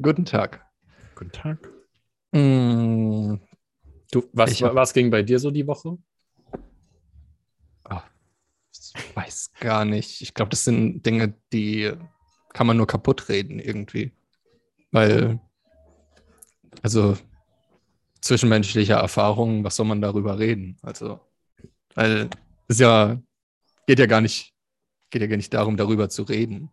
Guten Tag. Guten Tag. Mm, Du, was, Ich was ging bei dir so die Woche? ich weiß gar nicht. Ich glaube, das sind Dinge, die kann man nur kaputt reden irgendwie. Weil, also zwischenmenschliche Erfahrungen, was soll man darüber reden? Also, weil es ja, geht ja gar nicht, geht ja gar nicht darum, darüber zu reden.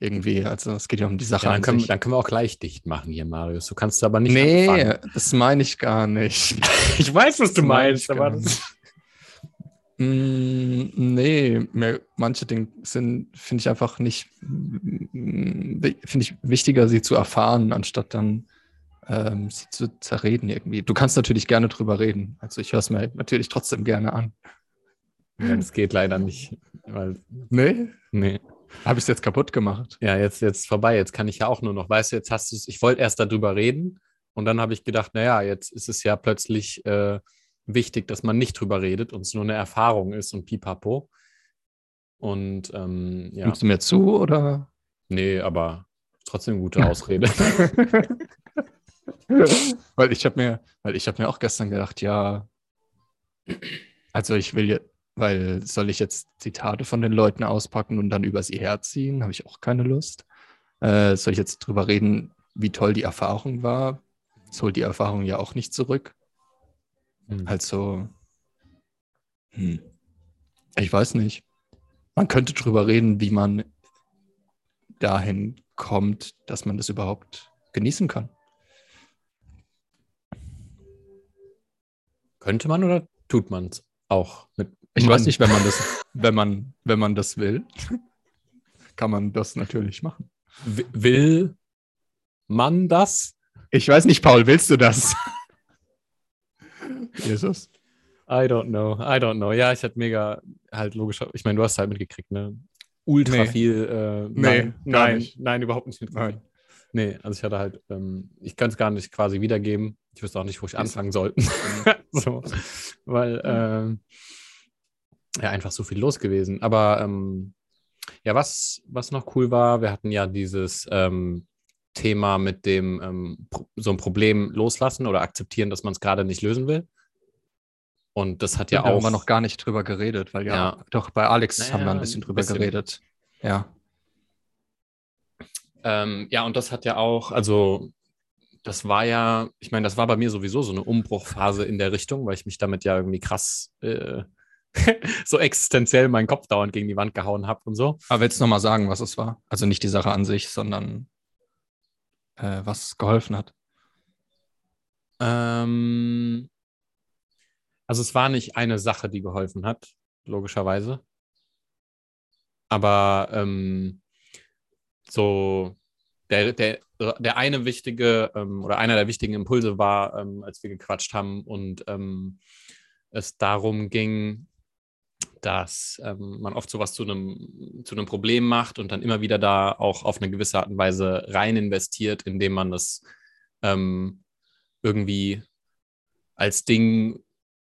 Irgendwie. Also es geht ja um die Sache Ja, dann, an können, dann können wir auch gleich dicht machen hier, Marius. Du kannst aber nicht nee, anfangen. das meine ich gar nicht. Ich weiß, was du meinst, aber das, Mm, nee, mir, manche Dinge sind, finde ich einfach nicht, mm, finde ich wichtiger, sie zu erfahren, anstatt dann ähm, sie zu zerreden irgendwie. Du kannst natürlich gerne drüber reden. Also ich höre es mir natürlich trotzdem gerne an. ja, das geht leider nicht. Weil, Nee? nee. Habe ich es jetzt kaputt gemacht? Ja, jetzt jetzt vorbei. Jetzt kann ich ja auch nur noch. Weißt du, jetzt hast du es. Ich wollte erst darüber reden und dann habe ich gedacht, naja, jetzt ist es ja plötzlich äh, wichtig, dass man nicht drüber redet und es nur eine Erfahrung ist und pipapo. Und ähm, ja, Nimmst du mir zu oder? nee, aber trotzdem gute Ausrede. weil ich habe mir, weil ich habe mir auch gestern gedacht, ja, also ich will ja, weil soll ich jetzt Zitate von den Leuten auspacken und dann über sie herziehen? Habe ich auch keine Lust. Äh, soll ich jetzt drüber reden, wie toll die Erfahrung war? Es holt die Erfahrung ja auch nicht zurück. Hm. Also, hm, ich weiß nicht. Man könnte drüber reden, wie man dahin kommt, dass man das überhaupt genießen kann. Könnte man oder tut man es auch mit? Ich weiß nicht, wenn man das, wenn man, wenn man das will, kann man das natürlich machen. Will man das? Ich weiß nicht, Paul, willst du das? Jesus. I don't know, I don't know. Ja, ich hatte mega halt logisch, ich meine, du hast halt mitgekriegt, ne? Ultra Nee. viel. Äh, Nee, nein, gar nein, nicht. nein, überhaupt nicht mitgekriegt. Nee, also ich hatte halt, ähm, ich kann es gar nicht quasi wiedergeben. Ich wüsste auch nicht, wo ich anfangen sollte. so, weil, ähm, ja, einfach so viel los gewesen. Aber ähm, ja, was, was noch cool war, wir hatten ja dieses ähm, Thema mit dem ähm, so ein Problem loslassen oder akzeptieren, dass man es gerade nicht lösen will. Und das hat ja da haben auch. wir noch gar nicht drüber geredet, weil ja, Ja. doch bei Alex Naja, haben wir ein bisschen drüber bisschen. geredet. Ja. Ähm, ja, und das hat ja auch, also das war ja, ich meine, das war bei mir sowieso so eine Umbruchphase in der Richtung, weil ich mich damit ja irgendwie krass äh, so existenziell meinen Kopf dauernd gegen die Wand gehauen habe und so. Aber willst du nochmal sagen, was es war? Also nicht die Sache an sich, sondern äh, was geholfen hat. Ähm, also es war nicht eine Sache, die geholfen hat, logischerweise. Aber ähm, so der, der, der eine wichtige ähm, oder einer der wichtigen Impulse war, ähm, als wir gequatscht haben und ähm, es darum ging, dass ähm, man oft sowas zu einem, zu einem Problem macht und dann immer wieder da auch auf eine gewisse Art und Weise rein investiert, indem man das ähm, irgendwie als Ding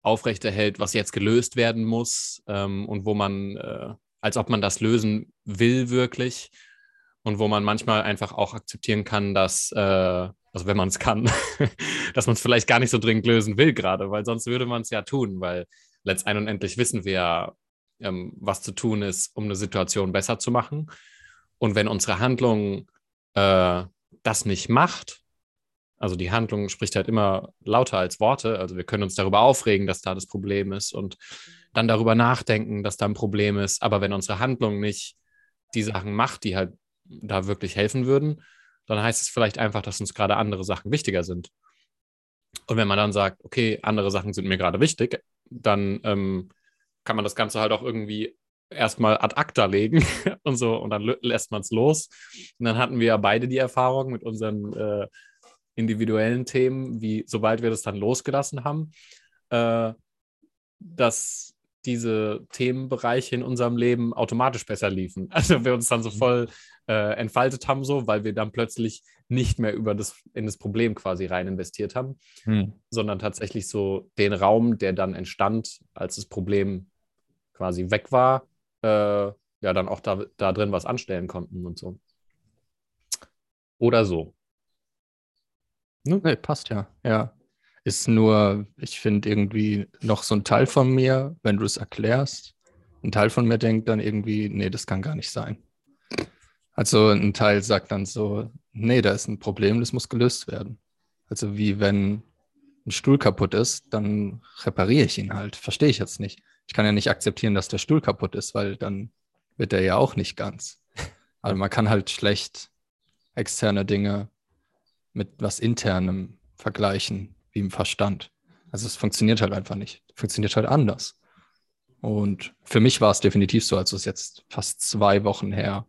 aufrechterhält, was jetzt gelöst werden muss ähm, und wo man, äh, als ob man das lösen will wirklich und wo man manchmal einfach auch akzeptieren kann, dass, äh, also wenn man es kann, dass man es vielleicht gar nicht so dringend lösen will gerade, weil sonst würde man es ja tun, weil letztendlich und endlich wissen wir ähm, was zu tun ist, um eine Situation besser zu machen. Und wenn unsere Handlung äh, das nicht macht, also die Handlung spricht halt immer lauter als Worte. Also wir können uns darüber aufregen, dass da das Problem ist und dann darüber nachdenken, dass da ein Problem ist. Aber wenn unsere Handlung nicht die Sachen macht, die halt da wirklich helfen würden, dann heißt es vielleicht einfach, dass uns gerade andere Sachen wichtiger sind. Und wenn man dann sagt, okay, andere Sachen sind mir gerade wichtig, dann ähm, kann man das Ganze halt auch irgendwie erstmal ad acta legen und so und dann lässt man es los. Und dann hatten wir ja beide die Erfahrung mit unseren äh, individuellen Themen, wie sobald wir das dann losgelassen haben, äh, dass diese Themenbereiche in unserem Leben automatisch besser liefen. Also wir uns dann so voll äh, entfaltet haben, so, weil wir dann plötzlich nicht mehr über das, in das Problem quasi rein investiert haben, sondern tatsächlich so den Raum, der dann entstand, als das Problem quasi weg war, äh, ja, dann auch da, da drin was anstellen konnten und so. Oder so. Ne? Nee, passt ja. Ja. Ist nur, ich finde irgendwie noch so ein Teil von mir, wenn du es erklärst, ein Teil von mir denkt dann irgendwie, nee, das kann gar nicht sein. Also ein Teil sagt dann so, nee, da ist ein Problem, das muss gelöst werden. Also wie wenn ein Stuhl kaputt ist, dann repariere ich ihn halt. Verstehe ich jetzt nicht. Ich kann ja nicht akzeptieren, dass der Stuhl kaputt ist, weil dann wird er ja auch nicht ganz. Aber man kann halt schlecht externe Dinge mit was Internem vergleichen, wie im Verstand. Also es funktioniert halt einfach nicht. Funktioniert halt anders. Und für mich war es definitiv so, als es jetzt fast zwei Wochen her,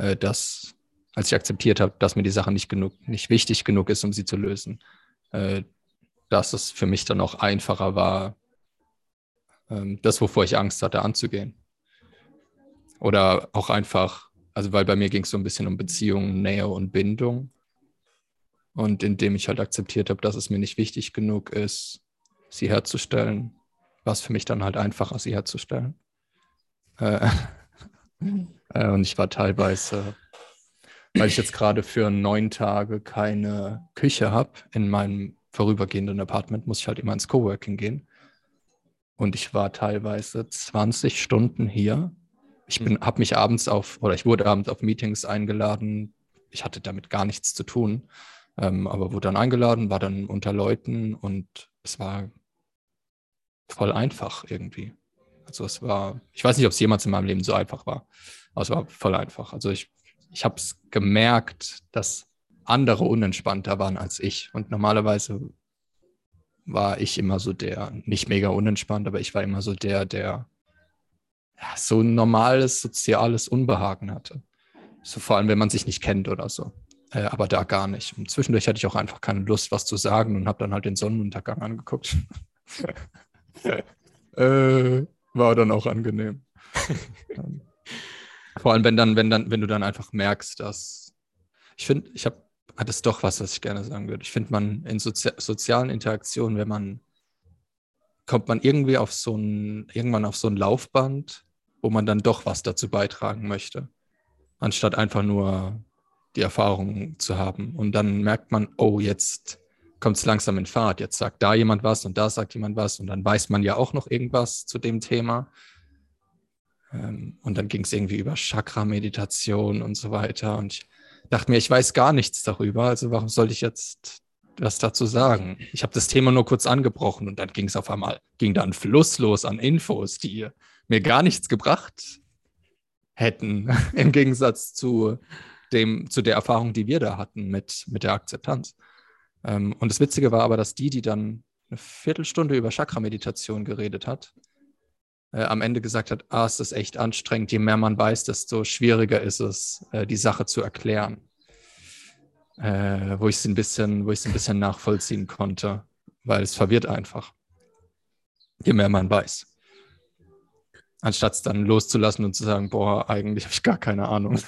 äh, dass, als ich akzeptiert habe, dass mir die Sache nicht genug, nicht wichtig genug ist, um sie zu lösen, äh, dass es für mich dann auch einfacher war, ähm, das, wovor ich Angst hatte, anzugehen. Oder auch einfach, also weil bei mir ging es so ein bisschen um Beziehungen, Nähe und Bindung. Und indem ich halt akzeptiert habe, dass es mir nicht wichtig genug ist, sie herzustellen, war es für mich dann halt einfacher, sie herzustellen. Äh, äh, und ich war teilweise, weil ich jetzt gerade für neun Tage keine Küche habe in meinem vorübergehenden Apartment, muss ich halt immer ins Coworking gehen. Und ich war teilweise 20 Stunden hier. Ich bin, hm. habe mich abends auf, oder ich wurde abends auf Meetings eingeladen. Ich hatte damit gar nichts zu tun, ähm, aber wurde dann eingeladen, war dann unter Leuten und es war voll einfach irgendwie. Also es war, ich weiß nicht, ob es jemals in meinem Leben so einfach war, aber es war voll einfach. Also ich, ich habe es gemerkt, dass andere unentspannter waren als ich. Und normalerweise war ich immer so der, nicht mega unentspannt, aber ich war immer so der, der ja, so ein normales soziales Unbehagen hatte. So vor allem, wenn man sich nicht kennt oder so. Äh, aber da gar nicht. Und zwischendurch hatte ich auch einfach keine Lust, was zu sagen und habe dann halt den Sonnenuntergang angeguckt. äh, war dann auch angenehm. Ähm, vor allem, wenn dann, wenn dann, wenn du dann einfach merkst, dass ich finde, ich habe, hat es doch was, was ich gerne sagen würde. Ich finde, man in Sozi sozialen Interaktionen, wenn man kommt man irgendwie auf so ein, irgendwann auf so ein Laufband, wo man dann doch was dazu beitragen möchte, anstatt einfach nur die Erfahrung zu haben. Und dann merkt man, oh, jetzt kommt es langsam in Fahrt. Jetzt sagt da jemand was und da sagt jemand was und dann weiß man ja auch noch irgendwas zu dem Thema. Ähm, und dann ging es irgendwie über Chakra-Meditation und so weiter. Und ich dachte mir, ich weiß gar nichts darüber, also warum soll ich jetzt was dazu sagen? Ich habe das Thema nur kurz angebrochen und dann ging es auf einmal, ging dann Fluss los an Infos, die mir gar nichts gebracht hätten, im Gegensatz zu dem, zu der Erfahrung, die wir da hatten mit, mit der Akzeptanz. Ähm, und das Witzige war aber, dass die, die dann eine Viertelstunde über Chakra-Meditation geredet hat, äh, am Ende gesagt hat, ah, es ist echt anstrengend, je mehr man weiß, desto schwieriger ist es, äh, die Sache zu erklären. Äh, wo ich es ein bisschen, wo ich es ein bisschen nachvollziehen konnte, weil es verwirrt einfach. Je mehr man weiß. Anstatt es dann loszulassen und zu sagen, boah, eigentlich habe ich gar keine Ahnung.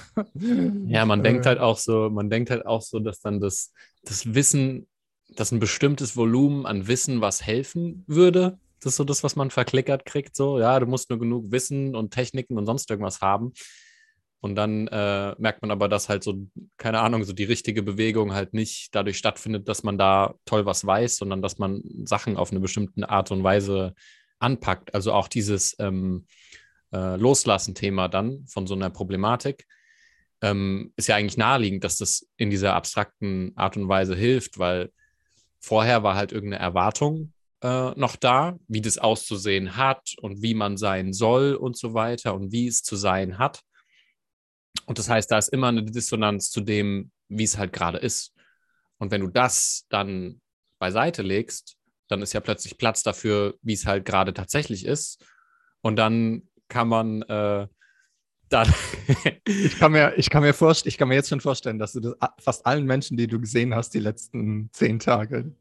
Ja, man denkt halt auch so, man denkt halt auch so, dass dann das, das Wissen, dass ein bestimmtes Volumen an Wissen was helfen würde. Das ist so das, was man verklickert kriegt. So, ja, du musst nur genug Wissen und Techniken und sonst irgendwas haben. Und dann äh, merkt man aber, dass halt so, keine Ahnung, so die richtige Bewegung halt nicht dadurch stattfindet, dass man da toll was weiß, sondern dass man Sachen auf eine bestimmte Art und Weise anpackt. Also auch dieses ähm, äh, Loslassen-Thema dann von so einer Problematik ähm, ist ja eigentlich naheliegend, dass das in dieser abstrakten Art und Weise hilft, weil vorher war halt irgendeine Erwartung äh, noch da, wie das auszusehen hat und wie man sein soll und so weiter und wie es zu sein hat. Und das heißt, da ist immer eine Dissonanz zu dem, wie es halt gerade ist. Und wenn du das dann beiseite legst, dann ist ja plötzlich Platz dafür, wie es halt gerade tatsächlich ist. Und dann kann man äh, dann. ich, kann mir, ich, kann mir ich kann mir jetzt schon vorstellen, dass du das fast allen Menschen, die du gesehen hast, die letzten zehn Tage,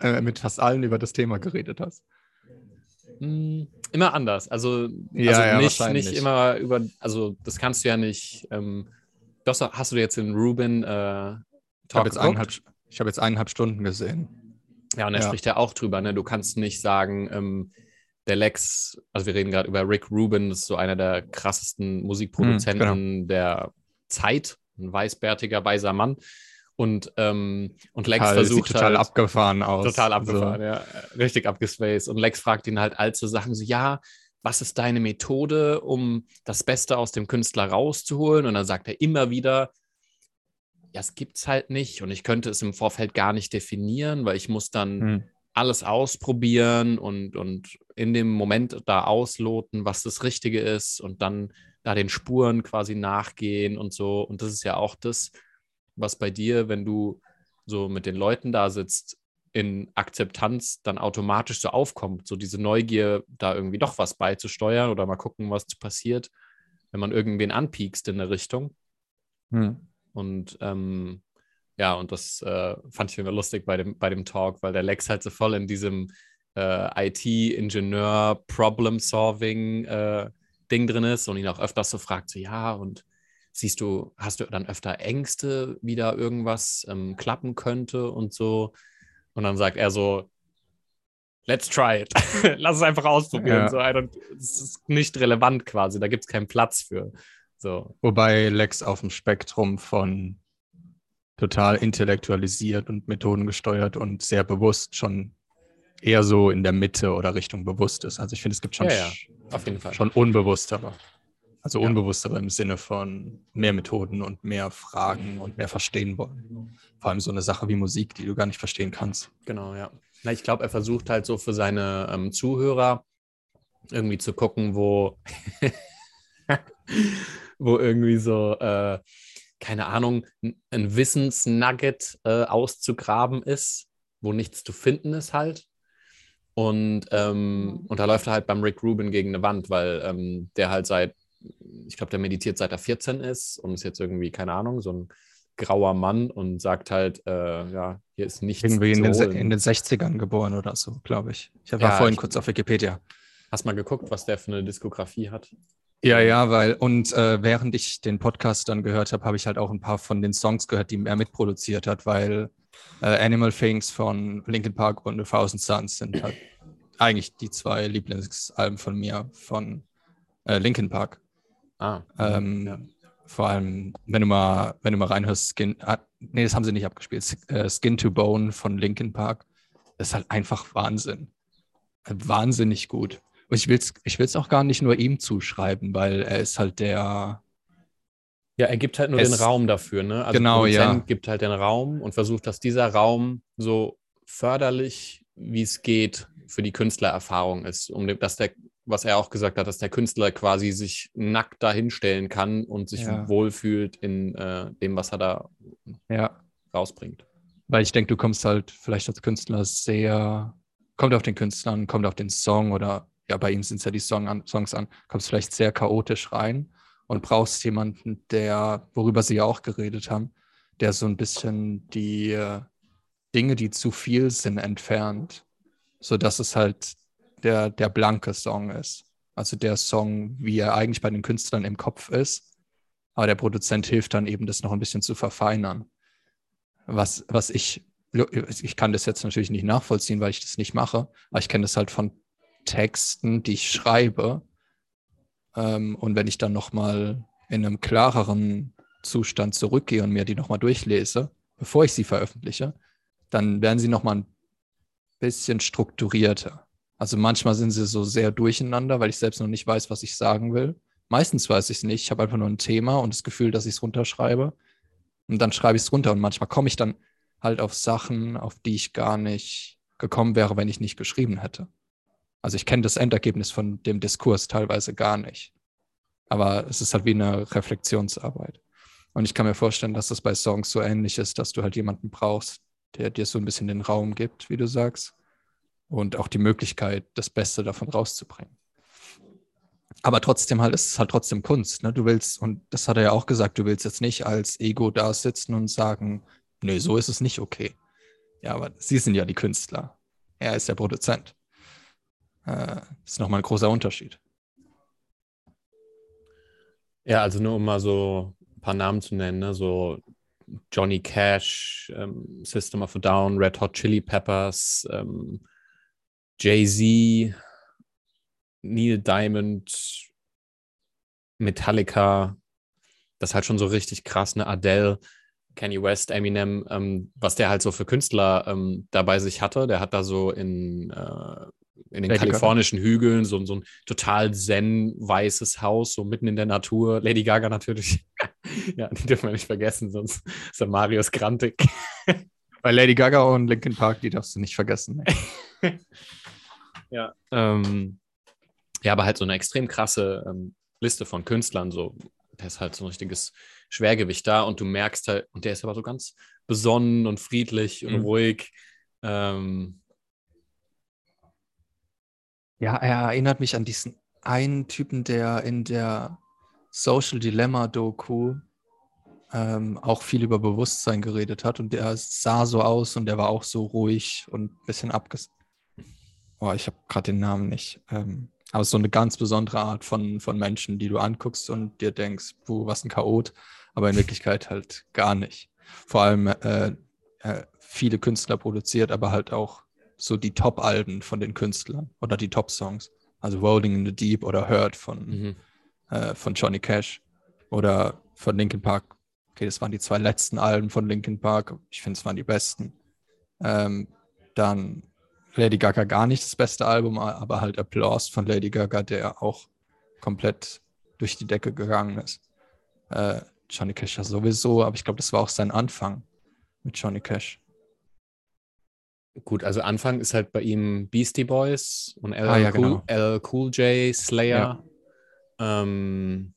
äh, mit fast allen über das Thema geredet hast. Mm, immer anders. Also, ja, also ja, nicht, nicht immer über, also das kannst du ja nicht. Ähm, das hast du jetzt in Ruben äh, ich habe jetzt, eineinhalb, hab jetzt eineinhalb Stunden gesehen. Ja, und er ja. spricht ja auch drüber, ne? Du kannst nicht sagen, ähm, der Lex, also wir reden gerade über Rick Rubin, das ist so einer der krassesten Musikproduzenten mhm, genau. der Zeit, ein weißbärtiger, weißer Mann. Und, ähm, und Lex Total, versucht sieht total halt, abgefahren aus. Total abgefahren, So. ja. Richtig abgespaced. Und Lex fragt ihn halt all so Sachen so, ja, was ist deine Methode, um das Beste aus dem Künstler rauszuholen? Und dann sagt er immer wieder, ja, es gibt's halt nicht und ich könnte es im Vorfeld gar nicht definieren, weil ich muss dann Hm. Alles ausprobieren und, und in dem Moment da ausloten, was das Richtige ist und dann da den Spuren quasi nachgehen und so. Und das ist ja auch das, was bei dir, wenn du so mit den Leuten da sitzt, in Akzeptanz dann automatisch so aufkommt, so diese Neugier, da irgendwie doch was beizusteuern oder mal gucken, was passiert, wenn man irgendwen anpiekst in eine Richtung. Hm. Und ähm, ja, und das äh, fand ich immer lustig bei dem, bei dem Talk, weil der Lex halt so voll in diesem äh, IT-Ingenieur, Problem-Solving äh, Ding drin ist und ihn auch öfters so fragt, so ja, und siehst du, hast du dann öfter Ängste, wie da irgendwas ähm, klappen könnte und so. Und dann sagt er so, let's try it. Lass es einfach ausprobieren. Ja. So, es ist nicht relevant quasi, da gibt es keinen Platz für. So, Wobei Lex auf dem Spektrum von total intellektualisiert und methodengesteuert und sehr bewusst schon eher so in der Mitte oder Richtung bewusst ist. Also ich finde, es gibt schon, Ja, ja, schon unbewusstere. Also Ja. unbewusstere im Sinne von mehr Methoden und mehr Fragen und mehr verstehen wollen. Vor allem so eine Sache wie Musik, die du gar nicht verstehen kannst. Genau, ja. Na, ich glaube, er versucht halt so für seine ähm, Zuhörer irgendwie zu gucken, wo, wo irgendwie so, äh, keine Ahnung, ein Wissensnugget äh, auszugraben ist, wo nichts zu finden ist halt. Und, ähm, und da läuft er halt beim Rick Rubin gegen eine Wand, weil ähm, der halt seit, ich glaube, der meditiert seit er 14 ist und ist jetzt irgendwie, keine Ahnung, so ein grauer Mann und sagt halt, äh, ja, hier ist nichts Irgendwie in zu den, in den 60ern geboren oder so, glaube ich. Ich war Ja, vorhin ich- kurz auf Wikipedia. Hast mal geguckt, was der für eine Diskografie hat? Ja, ja, weil, und äh, während ich den Podcast dann gehört habe, habe ich halt auch ein paar von den Songs gehört, die er mitproduziert hat, weil äh, Animal Things von Linkin Park und A Thousand Suns sind halt eigentlich die zwei Lieblingsalben von mir von äh, Linkin Park. Ah, Ähm, ja. Vor allem, wenn du mal, wenn du mal reinhörst, Skin, ah, nee, das haben sie nicht abgespielt. Äh, Skin to Bone von Linkin Park. Das ist halt einfach Wahnsinn. Halt Wahnsinnig gut. Und ich will es ich will's auch gar nicht nur ihm zuschreiben, weil er ist halt der, Ja, er gibt halt nur Es- den Raum dafür, ne? Also Genau, ja. gibt halt den Raum und versucht, dass dieser Raum so förderlich, wie es geht, für die Künstlererfahrung ist. Um dass der, was er auch gesagt hat, dass der Künstler quasi sich nackt dahinstellen kann und sich Ja. wohlfühlt in äh, dem, was er da ja, rausbringt. weil ich denke, du kommst halt vielleicht als Künstler sehr, kommt auf den Künstler an, kommt auf den Song oder ja, bei ihm sind es ja die Song an, Songs an, kommst vielleicht sehr chaotisch rein und brauchst jemanden, der, worüber sie ja auch geredet haben, der so ein bisschen die äh, Dinge, die zu viel sind, entfernt, sodass es halt der, der blanke Song ist. Also der Song, wie er eigentlich bei den Künstlern im Kopf ist, aber der Produzent hilft dann eben, das noch ein bisschen zu verfeinern was, was ich, ich kann das jetzt natürlich nicht nachvollziehen, weil ich das nicht mache, aber ich kenne das halt von Texten, die ich schreibe. Ähm, und wenn ich dann nochmal in einem klareren Zustand zurückgehe und mir die nochmal durchlese, bevor ich sie veröffentliche, dann werden sie nochmal ein bisschen strukturierter. Also manchmal sind sie so sehr durcheinander, weil ich selbst noch nicht weiß, was ich sagen will. Meistens weiß ich es nicht. Ich habe einfach nur ein Thema und das Gefühl, dass ich es runterschreibe. Und dann schreibe ich es runter und manchmal komme ich dann halt auf Sachen, auf die ich gar nicht gekommen wäre, wenn ich nicht geschrieben hätte. Also ich kenne das Endergebnis von dem Diskurs teilweise gar nicht. Aber es ist halt wie eine Reflexionsarbeit. Und ich kann mir vorstellen, dass das bei Songs so ähnlich ist, dass du halt jemanden brauchst, der dir so ein bisschen den Raum gibt, wie du sagst. Und auch die Möglichkeit, das Beste davon rauszubringen. Aber trotzdem halt, ist es halt trotzdem Kunst. Ne? Du willst, und das hat er ja auch gesagt, du willst jetzt nicht als Ego da sitzen und sagen, nee, so ist es nicht okay. Ja, aber sie sind ja die Künstler. Er ist der Produzent. Äh, ist nochmal ein großer Unterschied. Ja, also nur um mal so ein paar Namen zu nennen, ne? so Johnny Cash, ähm, System of a Down, Red Hot Chili Peppers, ähm, Jay-Z, Neil Diamond, Metallica, das ist halt schon so richtig krass, eine Adele, Kanye West, Eminem, ähm, was der halt so für Künstler ähm, da bei sich hatte. Der hat da so in, äh, in den Lady kalifornischen Hügeln so, so ein total zen-weißes Haus, so mitten in der Natur. Lady Gaga natürlich. ja, die dürfen wir nicht vergessen, sonst ist der Marius grantig. Bei Lady Gaga und Linkin Park, die darfst du nicht vergessen. Ja. Ähm, ja, aber halt so eine extrem krasse ähm, Liste von Künstlern, so, der ist halt so ein richtiges Schwergewicht da und du merkst halt, und der ist aber so ganz besonnen und friedlich und Mhm. ruhig. Ähm, Ja, er erinnert mich an diesen einen Typen, der in der Social Dilemma Doku ähm, auch viel über Bewusstsein geredet hat und der sah so aus und der war auch so ruhig und ein bisschen abges... Oh, ich habe gerade den Namen nicht. Ähm, aber so eine ganz besondere Art von, von Menschen, die du anguckst und dir denkst, puh, was ein Chaot, aber in Wirklichkeit halt gar nicht. Vor allem äh, äh, viele Künstler produziert, aber halt auch so die Top-Alben von den Künstlern oder die Top-Songs. Also Rolling in the Deep oder Hurt von, mhm. äh, von Johnny Cash oder von Linkin Park. Okay, das waren die zwei letzten Alben von Linkin Park. Ich finde, es waren die besten. Ähm, dann Lady Gaga gar nicht das beste Album, aber halt Applause von Lady Gaga, der auch komplett durch die Decke gegangen ist. Äh, Johnny Cash ja sowieso, aber ich glaube, das war auch sein Anfang mit Johnny Cash. Gut, also Anfang ist halt bei ihm Beastie Boys und LL, Ah, ja, cool, genau. Cool J, Slayer. Ähm,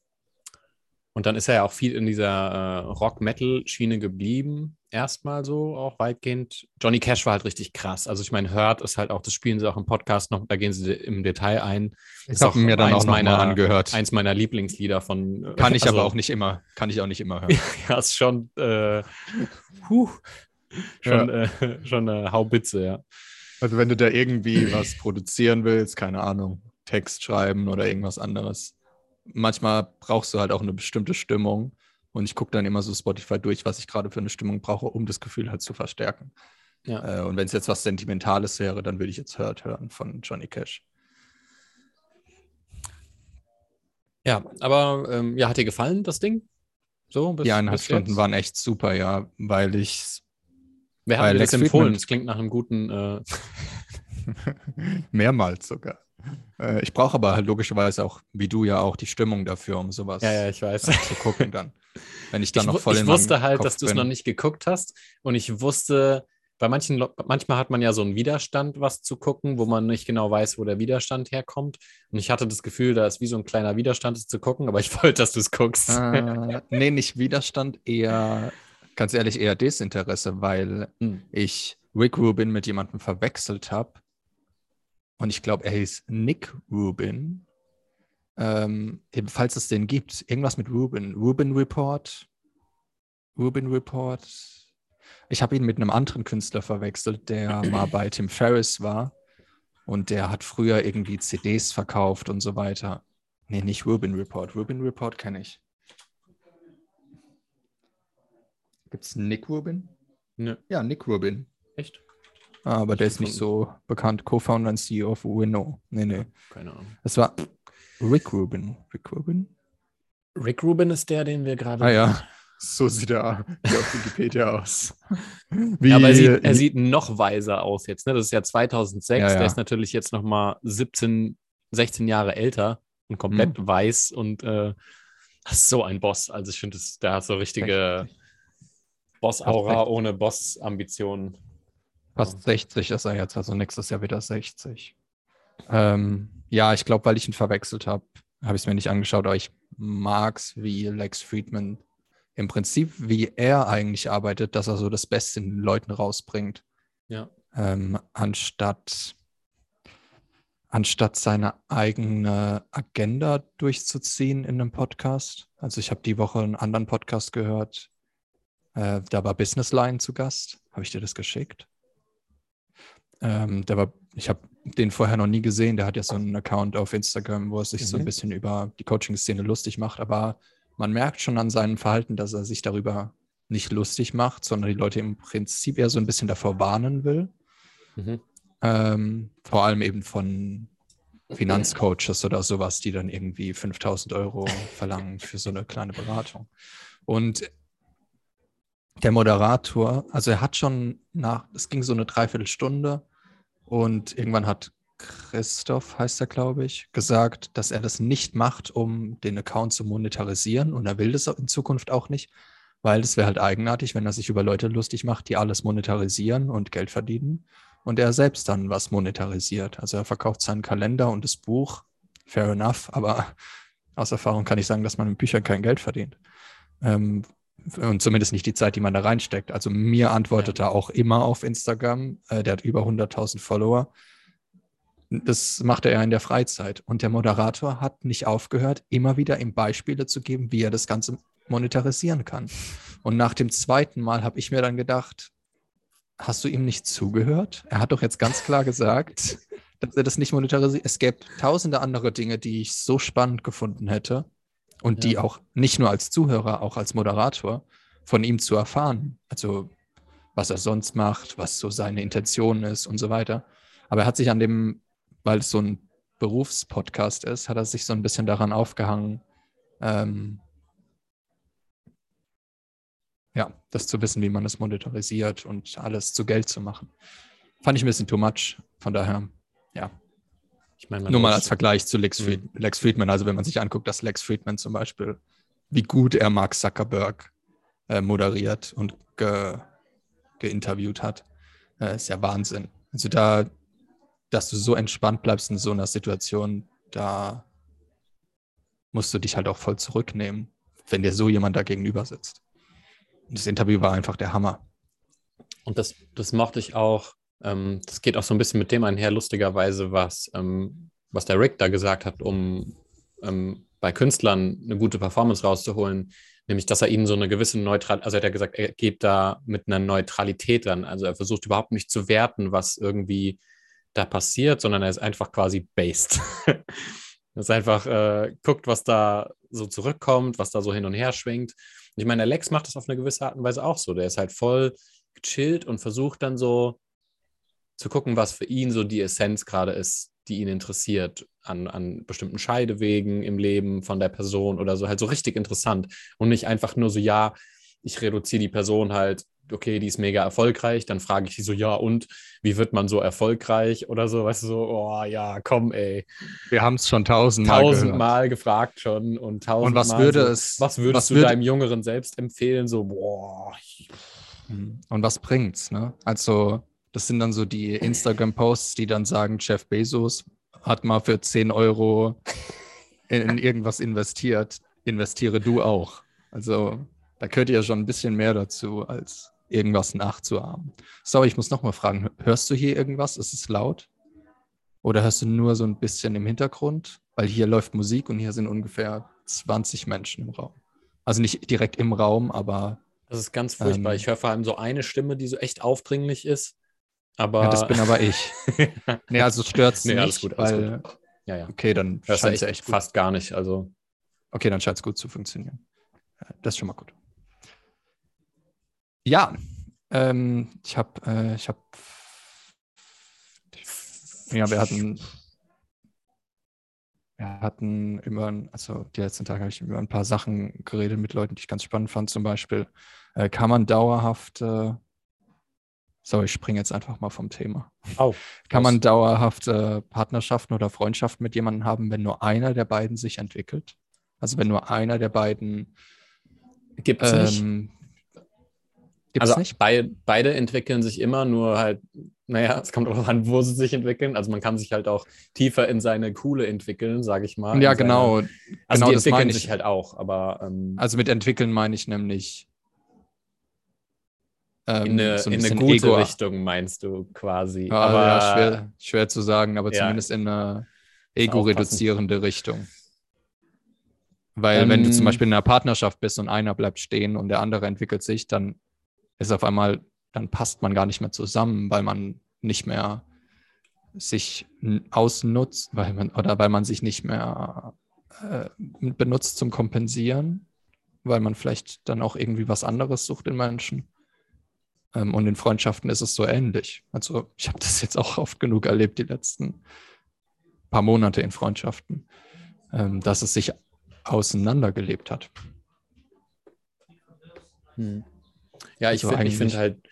und dann ist er ja auch viel in dieser äh, Rock-Metal-Schiene geblieben. Erstmal so, auch weitgehend. Johnny Cash war halt richtig krass. Also ich meine, Hurt ist halt auch, das spielen sie auch im Podcast noch, da gehen sie im Detail ein. Ich Ist auch habe mir dann auch meiner- mal angehört. Eins meiner Lieblingslieder von. Kann ich also, aber auch nicht immer, kann ich auch nicht immer hören. Ja, ist schon, äh, schon, äh, schon eine Haubitze, ja. Also wenn du da irgendwie was produzieren willst, keine Ahnung, Text schreiben oder irgendwas anderes. Manchmal brauchst du halt auch eine bestimmte Stimmung und ich gucke dann immer so Spotify durch, was ich gerade für eine Stimmung brauche, um das Gefühl halt zu verstärken. Ja. Äh, und wenn es jetzt was Sentimentales wäre, dann würde ich jetzt Hurt hören von Johnny Cash. Ja, aber ähm, ja, hat dir gefallen, das Ding? So, bis, Die eineinhalb Stunden waren echt super, ja, weil ich Wer hat dir das empfohlen? Friedman- Das klingt nach einem guten. Äh, mehrmals sogar. Äh, ich brauche aber logischerweise auch, wie du ja auch, die Stimmung dafür, um sowas ja, ja, ich weiß. zu gucken dann. Wenn ich dann ich noch voll ich in wusste halt, Kopf dass du es noch nicht geguckt hast. Und ich wusste, bei manchen, manchmal hat man ja so einen Widerstand, was zu gucken, wo man nicht genau weiß, wo der Widerstand herkommt. Und ich hatte das Gefühl, da ist wie so ein kleiner Widerstand, es zu gucken, aber ich wollte, dass du es guckst. Äh, nee, nicht Widerstand, eher, ganz ehrlich, eher Desinteresse, weil Hm. ich Rick Rubin mit jemandem verwechselt habe. Und ich glaube, er hieß Nick Rubin. Ähm, falls es den gibt. Irgendwas mit Rubin. Rubin Report. Rubin Report. Ich habe ihn mit einem anderen Künstler verwechselt, der mal bei Tim Ferriss war. Und der hat früher irgendwie CDs verkauft und so weiter. Nee, nicht Rubin Report. Rubin Report kenne ich. Gibt es Nick Rubin? Nö, Ja, Nick Rubin. echt? Ah, Aber der ist nicht so bekannt. Co-Founder und CEO of Winnow. Nee, nee. Keine Ahnung. Das war Rick Rubin. Rick Rubin? Rick Rubin ist der, den wir gerade. Ah ja. So sieht er auf Wikipedia aus. Wie, Ja, aber er sieht, er sieht noch weiser aus jetzt. Ne? Das ist ja 2006. Ja, ja. Der ist natürlich jetzt noch mal 17, 16 Jahre älter und komplett Mhm. weiß und äh, das ist so ein Boss. Also ich finde, der hat so richtige Boss-Aura ohne Boss-Ambitionen. Fast 60 ist er jetzt, also nächstes Jahr wieder 60. Ähm, ja, ich glaube, weil ich ihn verwechselt habe, habe ich es mir nicht angeschaut, aber ich mag es, wie Lex Friedman im Prinzip, wie er eigentlich arbeitet, dass er so das Beste in den Leuten rausbringt. Ja. Ähm, anstatt, anstatt seine eigene Agenda durchzuziehen in einem Podcast. Also ich habe die Woche einen anderen Podcast gehört. Äh, da war Business Line zu Gast. Habe ich dir das geschickt? Ähm, der war, ich habe den vorher noch nie gesehen. Der hat ja so einen Account auf Instagram, wo er sich so ein Mhm. bisschen über die Coaching-Szene lustig macht. Aber man merkt schon an seinem Verhalten, dass er sich darüber nicht lustig macht, sondern die Leute im Prinzip eher so ein bisschen davor warnen will. Mhm. Ähm, vor allem eben von Finanzcoaches oder sowas, die dann irgendwie 5000 Euro verlangen für so eine kleine Beratung. Und der Moderator, also er hat schon nach, es ging so eine Dreiviertelstunde und irgendwann hat Christoph, heißt er, glaube ich, gesagt, dass er das nicht macht, um den Account zu monetarisieren und er will das in Zukunft auch nicht, weil es wäre halt eigenartig, wenn er sich über Leute lustig macht, die alles monetarisieren und Geld verdienen und er selbst dann was monetarisiert. Also er verkauft seinen Kalender und das Buch, fair enough, aber aus Erfahrung kann ich sagen, dass man mit Büchern kein Geld verdient. Ähm, und zumindest nicht die Zeit, die man da reinsteckt. Also mir antwortet ja. er auch immer auf Instagram. Äh, der hat über 100.000 Follower. Das macht er in der Freizeit. Und der Moderator hat nicht aufgehört, immer wieder ihm Beispiele zu geben, wie er das Ganze monetarisieren kann. Und nach dem zweiten Mal habe ich mir dann gedacht, hast du ihm nicht zugehört? Er hat doch jetzt ganz klar gesagt, dass er das nicht monetarisiert. Es gäbe tausende andere Dinge, die ich so spannend gefunden hätte und ja. die auch nicht nur als Zuhörer, auch als Moderator von ihm zu erfahren. Also was er sonst macht, was so seine Intention ist und so weiter. Aber er hat sich an dem, weil es so ein Berufspodcast ist, hat er sich so ein bisschen daran aufgehangen, ähm, ja, das zu wissen, wie man es monetarisiert und alles zu Geld zu machen. Fand ich ein bisschen too much. Von daher, ja. Ich meine, Nur mal als Vergleich zu Lex, Fried, mhm. Lex Friedman. Also, wenn man sich anguckt, dass Lex Friedman zum Beispiel, wie gut er Mark Zuckerberg äh, moderiert und ge, geinterviewt hat, äh, ist ja Wahnsinn. Also, da, dass du so entspannt bleibst in so einer Situation, da musst du dich halt auch voll zurücknehmen, wenn dir so jemand da gegenüber sitzt das Interview war einfach der Hammer. Und das, das mochte ich auch. Ähm, das geht auch so ein bisschen mit dem einher, lustigerweise, was, ähm, was der Rick da gesagt hat, um ähm, bei Künstlern eine gute Performance rauszuholen, nämlich dass er ihnen so eine gewisse Neutralität, also er hat ja gesagt, er geht da mit einer Neutralität ran. Also er versucht überhaupt nicht zu werten, was irgendwie da passiert, sondern er ist einfach quasi based. er ist einfach, äh, guckt, was da so zurückkommt, was da so hin und her schwingt ich meine, Alex macht das auf eine gewisse Art und Weise auch so. Der ist halt voll gechillt und versucht dann so zu gucken, was für ihn so die Essenz gerade ist, die ihn interessiert an, an bestimmten Scheidewegen im Leben von der Person oder so. Halt so richtig interessant und nicht einfach nur so, ja, ich reduziere die Person halt okay, die ist mega erfolgreich, dann frage ich sie so, ja, und wie wird man so erfolgreich oder so, weißt du, so, oh ja, komm, ey. Wir haben es schon tausendmal tausendmal gefragt schon und tausendmal. Und was würde so, es, was würdest was du würde, deinem Jüngeren selbst empfehlen, so, boah. Und was bringt's, ne? Also, das sind dann so die Instagram-Posts, die dann sagen, Jeff Bezos hat mal für 10 Euro in, irgendwas investiert. Investiere du auch. Also, da gehört ja schon ein bisschen mehr dazu als irgendwas nachzuahmen. Sorry, ich muss nochmal fragen, hörst du hier irgendwas? Ist es laut? Oder hörst du nur so ein bisschen im Hintergrund? Weil hier läuft Musik und hier sind ungefähr 20 Menschen im Raum. Also nicht direkt im Raum, aber. Das ist ganz furchtbar. Ähm, ich höre vor allem so eine Stimme, die so echt aufdringlich ist. Aber. Ja, das bin aber ich. nee, also stört es nee, nicht. Alles gut, alles weil, gut. Ja, ja. Okay, dann scheint es echt fast gar nicht. Also. Okay, dann scheint es gut zu funktionieren. Das ist schon mal gut. Ja, ähm, ich habe, äh, ich habe, ja, wir hatten, wir hatten über, also die letzten Tage habe ich über ein paar Sachen geredet mit Leuten, die ich ganz spannend fand. Zum Beispiel, äh, kann man dauerhaft, äh, so, ich springe jetzt einfach mal vom Thema. Oh, kann man dauerhaft äh, Partnerschaften oder Freundschaften mit jemandem haben, wenn nur einer der beiden sich entwickelt? Also wenn nur einer der beiden Gibt es ähm, nicht Gibt's also nicht? Bei, beide entwickeln sich immer, nur halt, naja, es kommt auch an, wo sie sich entwickeln. Also man kann sich halt auch tiefer in seine Coole entwickeln, sage ich mal. Ja, genau. Seine, also genau die entwickeln sich halt auch, aber. Ähm, also mit entwickeln meine ich nämlich. Ähm, in eine, so ein in eine gute Ego. Richtung meinst du quasi. Ja, aber, ja, schwer, schwer zu sagen, aber ja, zumindest in eine ego-reduzierende Richtung. Weil ähm, wenn du zum ähm, Beispiel in einer Partnerschaft bist und einer bleibt stehen und der andere entwickelt sich, dann ist auf einmal, dann passt man gar nicht mehr zusammen, weil man nicht mehr sich ausnutzt, weil man, oder weil man sich nicht mehr äh, benutzt zum Kompensieren, weil man vielleicht dann auch irgendwie was anderes sucht in Menschen. Ähm, und in Freundschaften ist es so ähnlich. Also ich habe das jetzt auch oft genug erlebt, die letzten paar Monate in Freundschaften, ähm, dass es sich auseinandergelebt hat. Hm. Ja, ich Also finde find halt,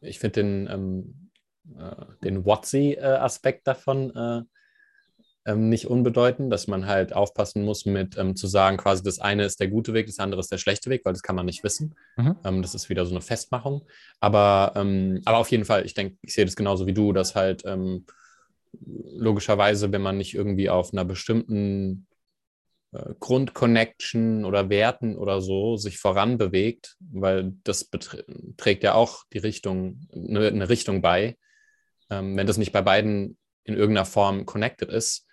ich finde den, ähm, äh, den WotC-Aspekt davon äh, ähm, nicht unbedeutend, dass man halt aufpassen muss mit ähm, zu sagen, quasi das eine ist der gute Weg, das andere ist der schlechte Weg, weil das kann man nicht wissen. Mhm. Ähm, das ist wieder so eine Festmachung. Aber, ähm, aber auf jeden Fall, ich denke, ich sehe das genauso wie du, dass halt ähm, logischerweise, wenn man nicht irgendwie auf einer bestimmten äh, Grundconnection oder Werten oder so sich voranbewegt, weil das trägt ja auch die Richtung, eine, eine Richtung bei. Ähm, wenn das nicht bei beiden in irgendeiner Form connected ist,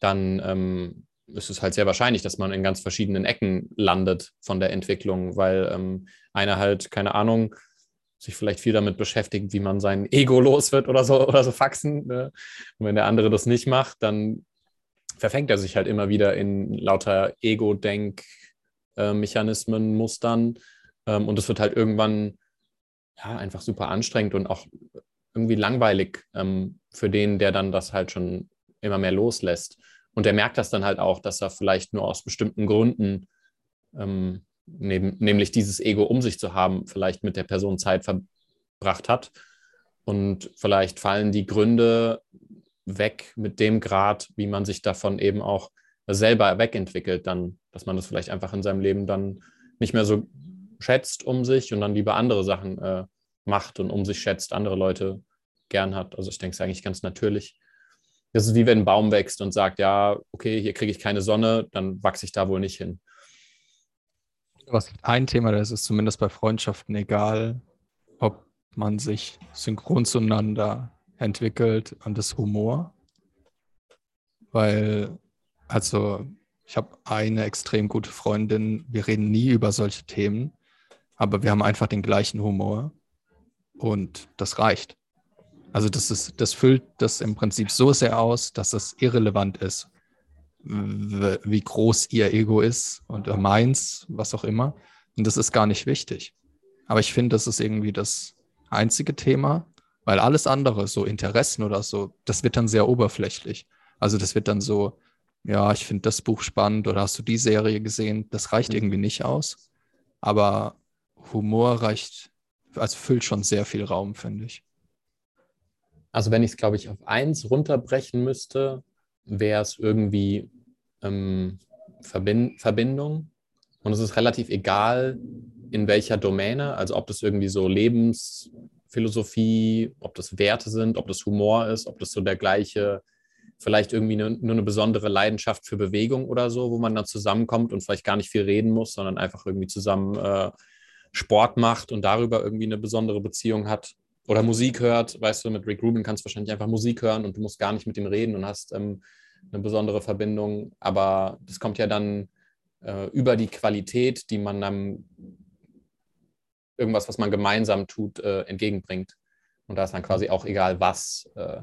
dann ähm, ist es halt sehr wahrscheinlich, dass man in ganz verschiedenen Ecken landet von der Entwicklung, weil ähm, einer halt, keine Ahnung, sich vielleicht viel damit beschäftigt, wie man sein Ego los wird oder so, oder so Faxen. Ne? Und wenn der andere das nicht macht, dann verfängt er sich halt immer wieder in lauter Ego-Denk-Mechanismen, Mustern. Ähm, und es wird halt irgendwann ja, einfach super anstrengend und auch irgendwie langweilig ähm, für den, der dann das halt schon immer mehr loslässt. Und der merkt das dann halt auch, dass er vielleicht nur aus bestimmten Gründen, ähm, neben, nämlich dieses Ego um sich zu haben, vielleicht mit der Person Zeit verbracht hat. Und vielleicht fallen die Gründe weg mit dem Grad, wie man sich davon eben auch selber wegentwickelt, dann, dass man das vielleicht einfach in seinem Leben dann nicht mehr so schätzt um sich und dann lieber andere Sachen äh, macht und um sich schätzt, andere Leute gern hat. Also ich denke, es ist eigentlich ganz natürlich. Das ist wie wenn ein Baum wächst und sagt, ja, okay, hier kriege ich keine Sonne, dann wachse ich da wohl nicht hin. Was ein Thema, das ist zumindest bei Freundschaften egal, ob man sich synchron zueinander entwickelt und das Humor. Weil, also, ich habe eine extrem gute Freundin, wir reden nie über solche Themen, aber wir haben einfach den gleichen Humor und das reicht. Also das ist, das füllt das im Prinzip so sehr aus, dass es irrelevant ist, wie groß ihr Ego ist und äh, meins, was auch immer. Und das ist gar nicht wichtig. Aber ich finde, das ist irgendwie das einzige Thema, weil alles andere, so Interessen oder so, das wird dann sehr oberflächlich. Also das wird dann so, ja, ich finde das Buch spannend oder hast du die Serie gesehen? Das reicht Mhm. irgendwie nicht aus. Aber Humor reicht, also füllt schon sehr viel Raum, finde ich. Also wenn ich es, glaube ich, auf eins runterbrechen müsste, wäre es irgendwie ähm, Verbin Verbindung. Und es ist relativ egal, in welcher Domäne, also ob das irgendwie so Lebensphilosophie, ob das Werte sind, ob das Humor ist, ob das so der gleiche, vielleicht irgendwie ne, nur eine besondere Leidenschaft für Bewegung oder so, wo man dann zusammenkommt und vielleicht gar nicht viel reden muss, sondern einfach irgendwie zusammen äh, Sport macht und darüber irgendwie eine besondere Beziehung hat oder Musik hört, weißt du, mit Rick Rubin kannst du wahrscheinlich einfach Musik hören und du musst gar nicht mit ihm reden und hast ähm, eine besondere Verbindung. Aber das kommt ja dann äh, über die Qualität, die man dann irgendwas, was man gemeinsam tut, äh, entgegenbringt. Und da ist dann quasi auch egal, was äh,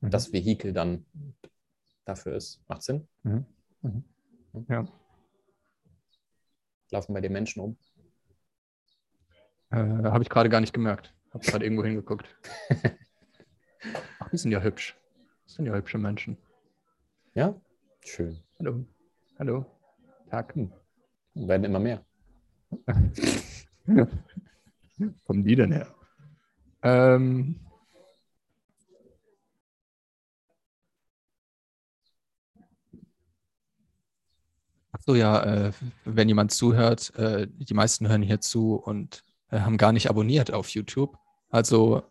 das Vehikel dann dafür ist. Macht Sinn? Mhm. Mhm. Ja. Laufen bei den Menschen um. Äh, Habe ich gerade gar nicht gemerkt. Habe gerade irgendwo hingeguckt. Ach, die sind ja hübsch. Das sind ja hübsche Menschen. Ja? Schön. Hallo. Hallo. Tag. Hm. Werden immer mehr. Kommen die denn her? Ähm, so, ja, äh, wenn jemand zuhört, äh, die meisten hören hier zu und äh, haben gar nicht abonniert auf YouTube. Also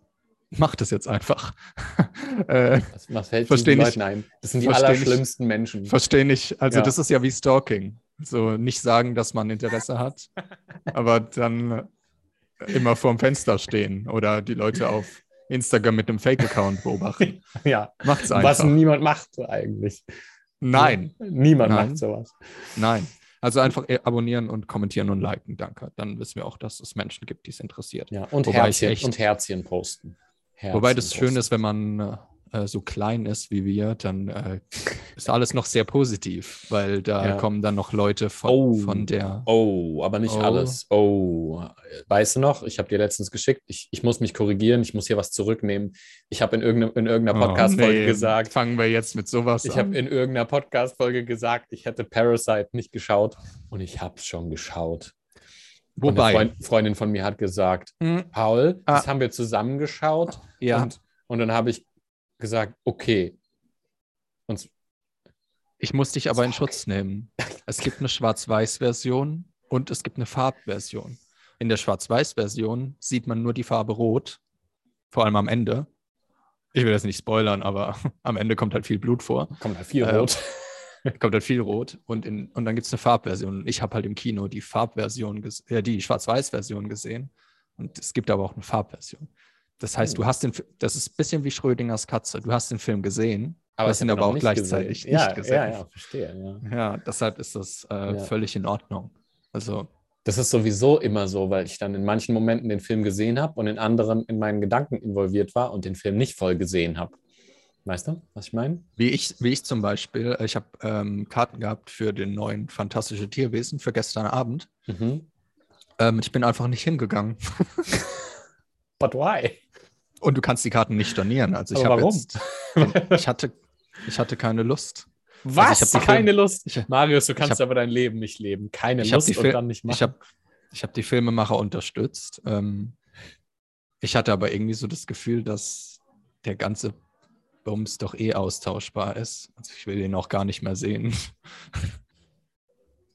macht es jetzt einfach. äh, Was, was fällt. Leuten ein? Das sind die allerschlimmsten Menschen. Verstehe nicht. Also Ja. das ist ja wie Stalking. So nicht sagen, dass man Interesse hat, aber dann immer vorm Fenster stehen oder die Leute auf Instagram mit einem Fake-Account beobachten. Ja, Macht's einfach. was niemand macht eigentlich. Nein, Niemand Nein. macht sowas. nein. Also einfach äh, abonnieren und kommentieren und liken, danke. Dann wissen wir auch, dass es Menschen gibt, die es interessiert. Ja, und, Wobei Herzchen, echt- und Herzchen posten. Herzchen Wobei das schön posten. ist, wenn man äh, so klein ist wie wir, dann äh, ist alles noch sehr positiv, weil da Ja. kommen dann noch Leute von, Oh. von der. Oh, aber nicht Oh. alles. Oh, weißt du noch? Ich habe dir letztens geschickt, ich, ich muss mich korrigieren, ich muss hier was zurücknehmen. Ich habe in irgendeiner, in irgendeiner Podcast-Folge Oh, nee, gesagt, Fangen wir jetzt mit sowas ich an. habe in irgendeiner Podcast-Folge gesagt, ich hätte Parasite nicht geschaut und ich habe es schon geschaut. Eine Wobei, Freund, Freundin von mir hat gesagt, Hm, Paul, das Ah. haben wir zusammengeschaut. ja, Und, und dann habe ich gesagt, okay. Und ich muss dich aber in. Schutz nehmen. Es gibt eine Schwarz-Weiß-Version und es gibt eine Farbversion. In der Schwarz-Weiß-Version sieht man nur die Farbe Rot, vor allem am Ende. Ich will das nicht spoilern, aber am Ende kommt halt viel Blut vor. kommt halt viel Äh, rot. kommt halt viel Rot und, in, und dann gibt es eine Farbversion. Ich habe halt im Kino die Farbversion, äh, die Schwarz-Weiß-Version gesehen und es gibt aber auch eine Farbversion. Das heißt, du hast den, das ist ein bisschen wie Schrödingers Katze. Du hast den Film gesehen, Aber hast ihn hab aber auch gleichzeitig gesehen. ja, nicht gesehen. Ja, ja, verstehe. Ja. Ja, deshalb ist das äh, Ja. völlig in Ordnung. Also, Das ist sowieso immer so, weil ich dann in manchen Momenten den Film gesehen habe und in anderen in meinen Gedanken involviert war und den Film nicht voll gesehen habe. Weißt du, was ich meine? wie ich, wie ich zum Beispiel, äh, ich habe ähm, Karten gehabt für den neuen Fantastische Tierwesen für gestern Abend. Mhm. Ähm, ich bin einfach nicht hingegangen. But why? Und du kannst die Karten nicht stornieren. Also ich habe warum? jetzt, ich hatte, ich hatte keine Lust. Was? ich hab die Keine Film- Lust. ich- Marius, du kannst hab- aber dein Leben nicht leben. Keine Ich habe Lust die, und Fil dann nicht machen. ich hab, ich hab die Filmemacher unterstützt. Ähm, ich hatte aber irgendwie so das Gefühl, dass der ganze Bums doch eh austauschbar ist. Also ich will den auch gar nicht mehr sehen.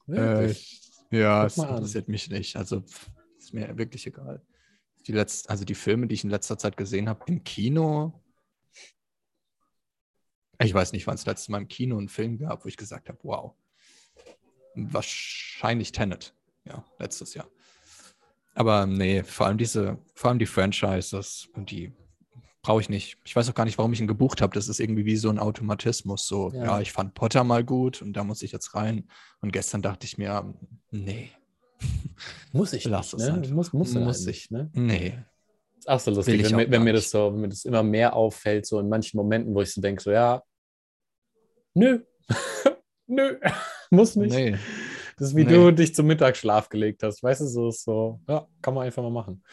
Äh, ja, es interessiert mich nicht. Also ist mir wirklich egal. Die letzt, also die Filme, die ich in letzter Zeit gesehen habe, im Kino. Ich weiß nicht, wann es letztes Mal im Kino einen Film gab, wo ich gesagt habe, wow. Wahrscheinlich Tenet. Ja, letztes Jahr. Aber nee, vor allem diese, vor allem die Franchises und die brauche ich nicht. Ich weiß auch gar nicht, warum ich ihn gebucht habe. Das ist irgendwie wie so ein Automatismus. So, Ja. ja. ich fand Potter mal gut und da muss ich jetzt rein. Und gestern dachte ich mir, nee, muss ich lass nicht, es ne? einfach. Muss, muss, Muss muss ich. Ne? nee. Ist auch so lustig, wenn, auch wenn mir das so, wenn mir das immer mehr auffällt, so in manchen Momenten, wo ich so denke, so ja, nö, nö, muss nicht. Nee. Das ist wie Nee. du dich zum Mittagsschlaf gelegt hast. Weißt du, so ist so, ja, kann man einfach mal machen.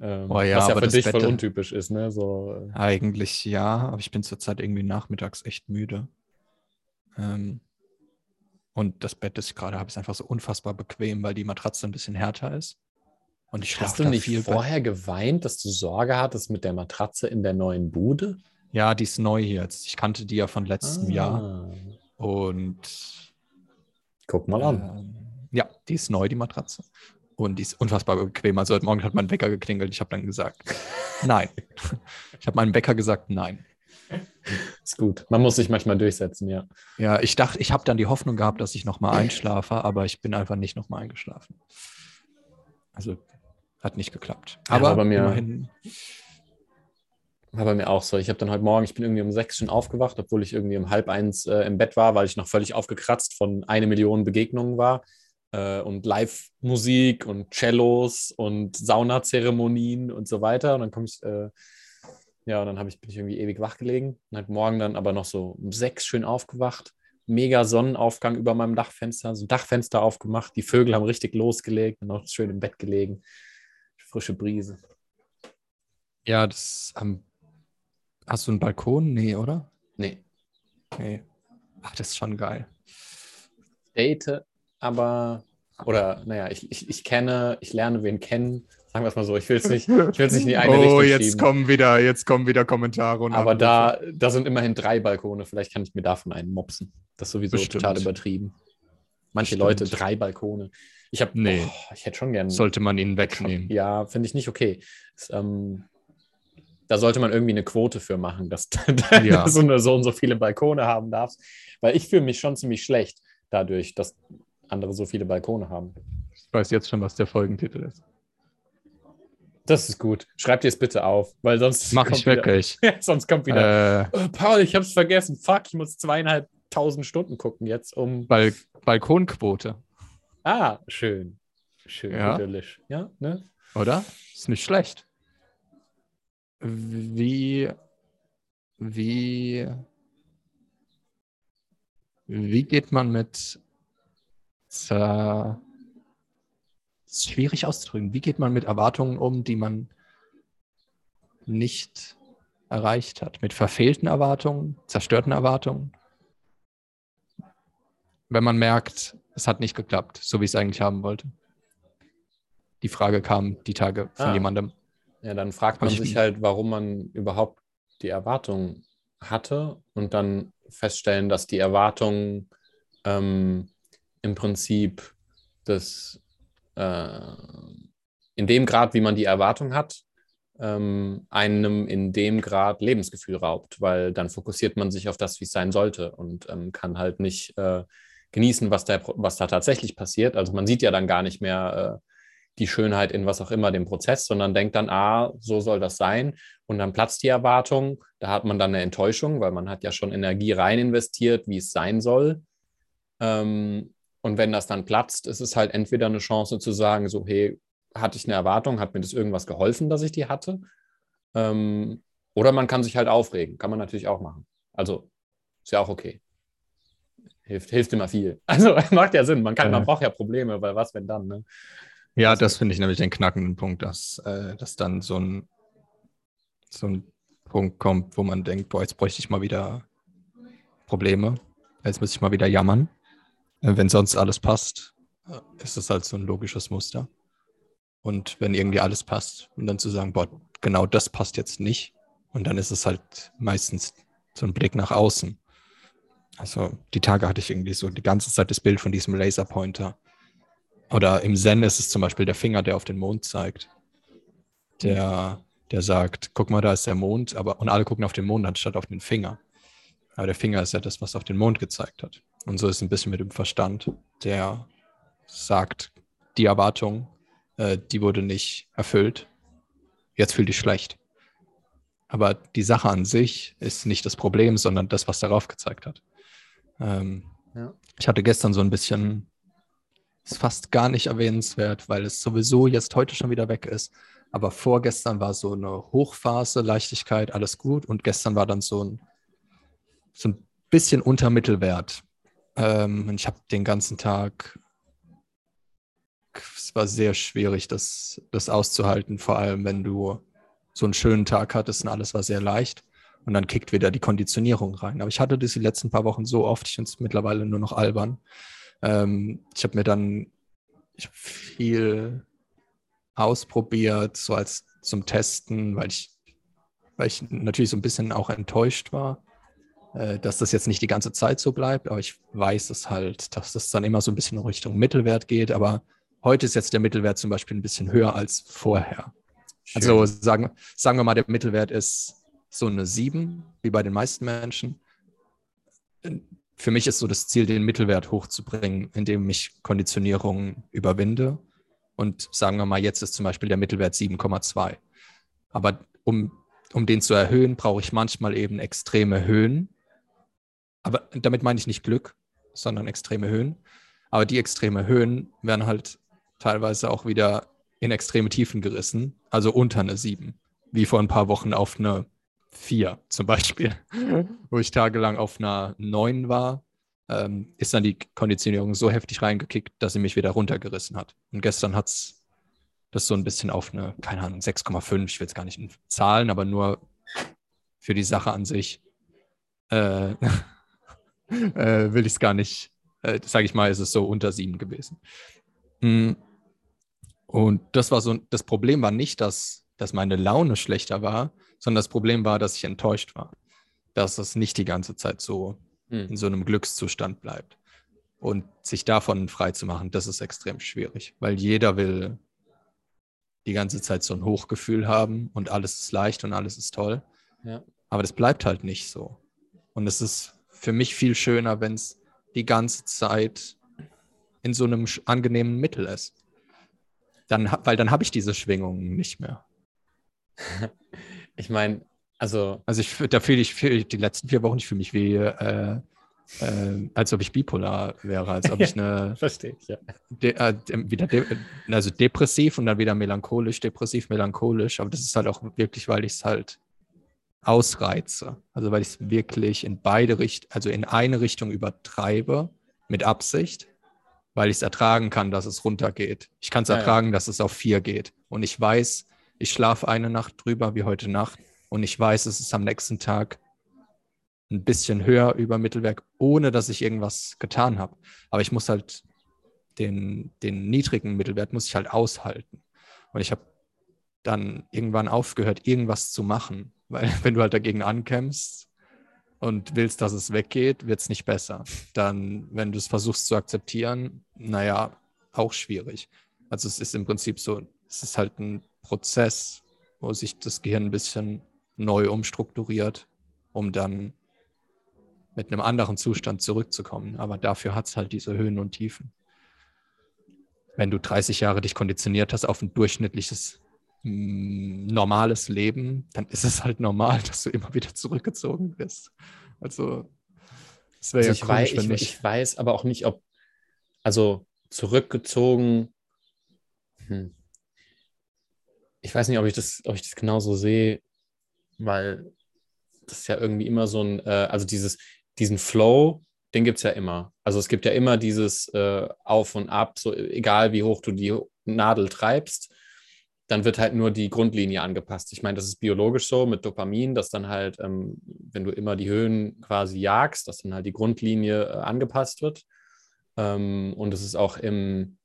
Ähm, Oh ja, was ja für dich voll Bett- untypisch ist, ne? So, äh, Eigentlich ja, aber ich bin zurzeit irgendwie nachmittags echt müde. Ähm, und das Bett, das ich gerade habe, ist einfach so unfassbar bequem, weil die Matratze ein bisschen härter ist. Und ich hast du nicht vorher geweint, dass du Sorge hattest mit der Matratze in der neuen Bude? Ja, die ist neu jetzt. Ich kannte die ja von letztem Jahr. Ah. Und Guck mal an. ähm, ja, die ist neu, die Matratze. Und die ist unfassbar bequem. Also heute Morgen hat mein Wecker geklingelt. Ich habe dann gesagt, nein. Ich habe meinem Wecker gesagt, nein. Ist gut. Man muss sich manchmal durchsetzen, ja. Ja, ich dachte, ich habe dann die Hoffnung gehabt, dass ich nochmal einschlafe, aber ich bin einfach nicht nochmal eingeschlafen. Also hat nicht geklappt. Ja, Aber aber bei mir- immerhin, War bei mir auch so. Ich habe dann heute Morgen, ich bin irgendwie um sechs schon aufgewacht, obwohl ich irgendwie um halb eins äh, im Bett war, weil ich noch völlig aufgekratzt von eine Million Begegnungen war. Äh, und Live-Musik und Cellos und Saunazeremonien und so weiter. Und dann komme ich, äh, ja, und dann hab ich, bin ich irgendwie ewig wach gelegen. Und heute Morgen dann aber noch so um sechs schön aufgewacht. Mega Sonnenaufgang über meinem Dachfenster, so Dachfenster aufgemacht. Die Vögel haben richtig losgelegt und noch schön im Bett gelegen. Frische Brise. ja, das ähm, hast du einen Balkon? Nee, oder? Nee, Nee. Ach, das ist schon geil. date, aber, oder naja, ich, ich, ich kenne, ich lerne wen kennen. Sagen wir es mal so, ich will es nicht, ich will es nicht in die eine oh, Richtung jetzt schieben. kommen wieder, jetzt kommen wieder Kommentare und aber da, da sind immerhin drei Balkone. Vielleicht kann ich mir davon einen mopsen. Das ist sowieso Bestimmt. total übertrieben. Manche Bestimmt. Leute drei Balkone. Ich habe, Nee. oh, ich hätte schon gern. sollte man ihn wegnehmen. Ja, finde ich nicht okay. Das, ähm, da sollte man irgendwie eine Quote für machen, dass Ja. du nur so und so viele Balkone haben darfst. Weil ich fühle mich schon ziemlich schlecht dadurch, dass andere so viele Balkone haben. Ich weiß jetzt schon, was der Folgentitel ist. Das ist gut. Schreib dir es bitte auf, weil sonst. Mach ich wieder- wirklich. Ja, sonst kommt wieder. Äh, "Oh, Paul, ich hab's vergessen. Fuck, ich muss zweieinhalbtausend Stunden gucken jetzt, um. Bal Balkonquote, Ah, schön. Schön, Ja. idyllisch. Ja, ne? oder? Ist nicht schlecht. Wie, wie, wie geht man mit, äh, ist schwierig auszudrücken, wie geht man mit Erwartungen um, die man nicht erreicht hat? Mit verfehlten Erwartungen, zerstörten Erwartungen? Wenn man merkt, es hat nicht geklappt, so wie ich es eigentlich haben wollte. die Frage kam die Tage von Ah. jemandem. Ja, dann fragt man ich- sich halt, warum man überhaupt die Erwartung hatte und dann feststellen, dass die Erwartung ähm, im Prinzip das in dem Grad, wie man die Erwartung hat, ähm, einem in dem Grad Lebensgefühl raubt, weil dann fokussiert man sich auf das, wie es sein sollte und ähm, kann halt nicht äh, genießen, was da, was da tatsächlich passiert. Also man sieht ja dann gar nicht mehr äh, die Schönheit in was auch immer dem Prozess, sondern denkt dann, ah, so soll das sein. Und dann platzt die Erwartung. Da hat man dann eine Enttäuschung, weil man hat ja schon Energie rein investiert, wie es sein soll. Ähm, und wenn das dann platzt, ist es halt entweder eine Chance zu sagen, so, hey, hatte ich eine Erwartung, hat mir das irgendwas geholfen, dass ich die hatte? Ähm, oder man kann sich halt aufregen, kann man natürlich auch machen. Also ist ja auch okay. Hilft, hilft immer viel. Also macht ja Sinn. Man, kann, man braucht ja Probleme, weil was, wenn dann, ne? Ja, das finde ich nämlich den knackenden Punkt, dass, äh, dass dann so ein, so ein Punkt kommt, wo man denkt, boah, jetzt bräuchte ich mal wieder Probleme. Jetzt muss ich mal wieder jammern. Äh, wenn sonst alles passt, äh, ist es halt so ein logisches Muster. Und wenn irgendwie alles passt und dann zu sagen, boah, genau das passt jetzt nicht. Und dann ist es halt meistens so ein Blick nach außen. Also die Tage hatte ich irgendwie so die ganze Zeit das Bild von diesem Laserpointer. Oder im Zen ist es zum Beispiel der Finger, der auf den Mond zeigt. Der, der sagt, guck mal, da ist der Mond, aber und alle gucken auf den Mond anstatt auf den Finger. Aber der Finger ist ja das, was auf den Mond gezeigt hat. Und so ist es ein bisschen mit dem Verstand, der sagt, die Erwartung, äh, die wurde nicht erfüllt. Jetzt fühl dich schlecht. Aber die Sache an sich ist nicht das Problem, sondern das, was darauf gezeigt hat. Ähm, Ja. Ich hatte gestern so ein bisschen, ist fast gar nicht erwähnenswert, weil es sowieso jetzt heute schon wieder weg ist. Aber vorgestern war so eine Hochphase, Leichtigkeit, alles gut. Und gestern war dann so ein, so ein bisschen unter Mittelwert. Ähm, und ich habe den ganzen Tag, es war sehr schwierig, das, das auszuhalten, vor allem wenn du so einen schönen Tag hattest und alles war sehr leicht. Und dann kickt wieder die Konditionierung rein. Aber ich hatte das die letzten paar Wochen so oft, ich finde es mittlerweile nur noch albern. Ähm, ich habe mir dann ich hab viel ausprobiert, so als zum Testen, weil ich, weil ich natürlich so ein bisschen auch enttäuscht war, dass das jetzt nicht die ganze Zeit so bleibt. Aber ich weiß es halt, dass das dann immer so ein bisschen in Richtung Mittelwert geht. Aber heute ist jetzt der Mittelwert zum Beispiel ein bisschen höher als vorher. Also sagen, sagen wir mal, der Mittelwert ist so eine 7, wie bei den meisten Menschen. Für mich ist so das Ziel, den Mittelwert hochzubringen, indem ich Konditionierung überwinde. Und sagen wir mal, jetzt ist zum Beispiel der Mittelwert 7,2. Aber um, um den zu erhöhen, brauche ich manchmal eben extreme Höhen. Aber damit meine ich nicht Glück, sondern extreme Höhen. Aber die extreme Höhen werden halt teilweise auch wieder in extreme Tiefen gerissen, also unter eine 7, wie vor ein paar Wochen auf eine 4 zum Beispiel, wo ich tagelang auf einer 9 war, ähm, ist dann die Konditionierung so heftig reingekickt, dass sie mich wieder runtergerissen hat. Und gestern hat es das so ein bisschen auf eine, keine Ahnung, 6,5, ich will es gar nicht in Zahlen, aber nur für die Sache an sich äh, äh, will ich es gar nicht, äh, sage ich mal, ist es so unter 7 gewesen. Mm. Und das war so, das Problem war nicht, dass, dass meine Laune schlechter war, sondern das Problem war, dass ich enttäuscht war. Dass es nicht die ganze Zeit so Hm. in so einem Glückszustand bleibt. Und sich davon frei zu machen, das ist extrem schwierig, weil jeder will die ganze Zeit so ein Hochgefühl haben und alles ist leicht und alles ist toll. Ja. Aber das bleibt halt nicht so. Und es ist für mich viel schöner, wenn es die ganze Zeit in so einem angenehmen Mittel ist. Dann, weil dann habe ich diese Schwingungen nicht mehr. Ich meine, also, Also ich, da fühle ich fühl die letzten vier Wochen, ich fühle mich wie, äh, äh, als ob ich bipolar wäre, als ob ich eine, verstehe ich, ja. de, äh, de, wieder de, also depressiv und dann wieder melancholisch, depressiv, melancholisch. Aber das ist halt auch wirklich, weil ich es halt ausreize. Also weil ich es wirklich in beide Richtungen, also in eine Richtung übertreibe, mit Absicht, weil ich es ertragen kann, dass es runtergeht. Ich kann es Ja, ja. ertragen, dass es auf vier geht. Und ich weiß, ich schlafe eine Nacht drüber, wie heute Nacht. Und ich weiß, es ist am nächsten Tag ein bisschen höher über Mittelwerk, ohne dass ich irgendwas getan habe. Aber ich muss halt den, den niedrigen Mittelwert muss ich halt aushalten. Und ich habe dann irgendwann aufgehört, irgendwas zu machen. Weil wenn du halt dagegen ankämpfst und willst, dass es weggeht, wird es nicht besser. Dann, wenn du es versuchst zu akzeptieren, naja, auch schwierig. Also es ist im Prinzip so, es ist halt ein Prozess, wo sich das Gehirn ein bisschen neu umstrukturiert, um dann mit einem anderen Zustand zurückzukommen. Aber dafür hat es halt diese Höhen und Tiefen. Wenn du 30 Jahre dich konditioniert hast auf ein durchschnittliches, normales Leben, dann ist es halt normal, dass du immer wieder zurückgezogen bist. Also, das wäre also ja komisch, weiß, ich, ich weiß aber auch nicht, ob, also zurückgezogen, hm. ich weiß nicht, ob ich das, ob ich das genauso sehe, weil das ist ja irgendwie immer so ein, äh, also dieses, diesen Flow, den gibt es ja immer. Also es gibt ja immer dieses äh, Auf und Ab, so egal wie hoch du die Nadel treibst, dann wird halt nur die Grundlinie angepasst. Ich meine, das ist biologisch so mit Dopamin, dass dann halt, ähm, wenn du immer die Höhen quasi jagst, dass dann halt die Grundlinie äh, angepasst wird. Ähm, und es ist auch im,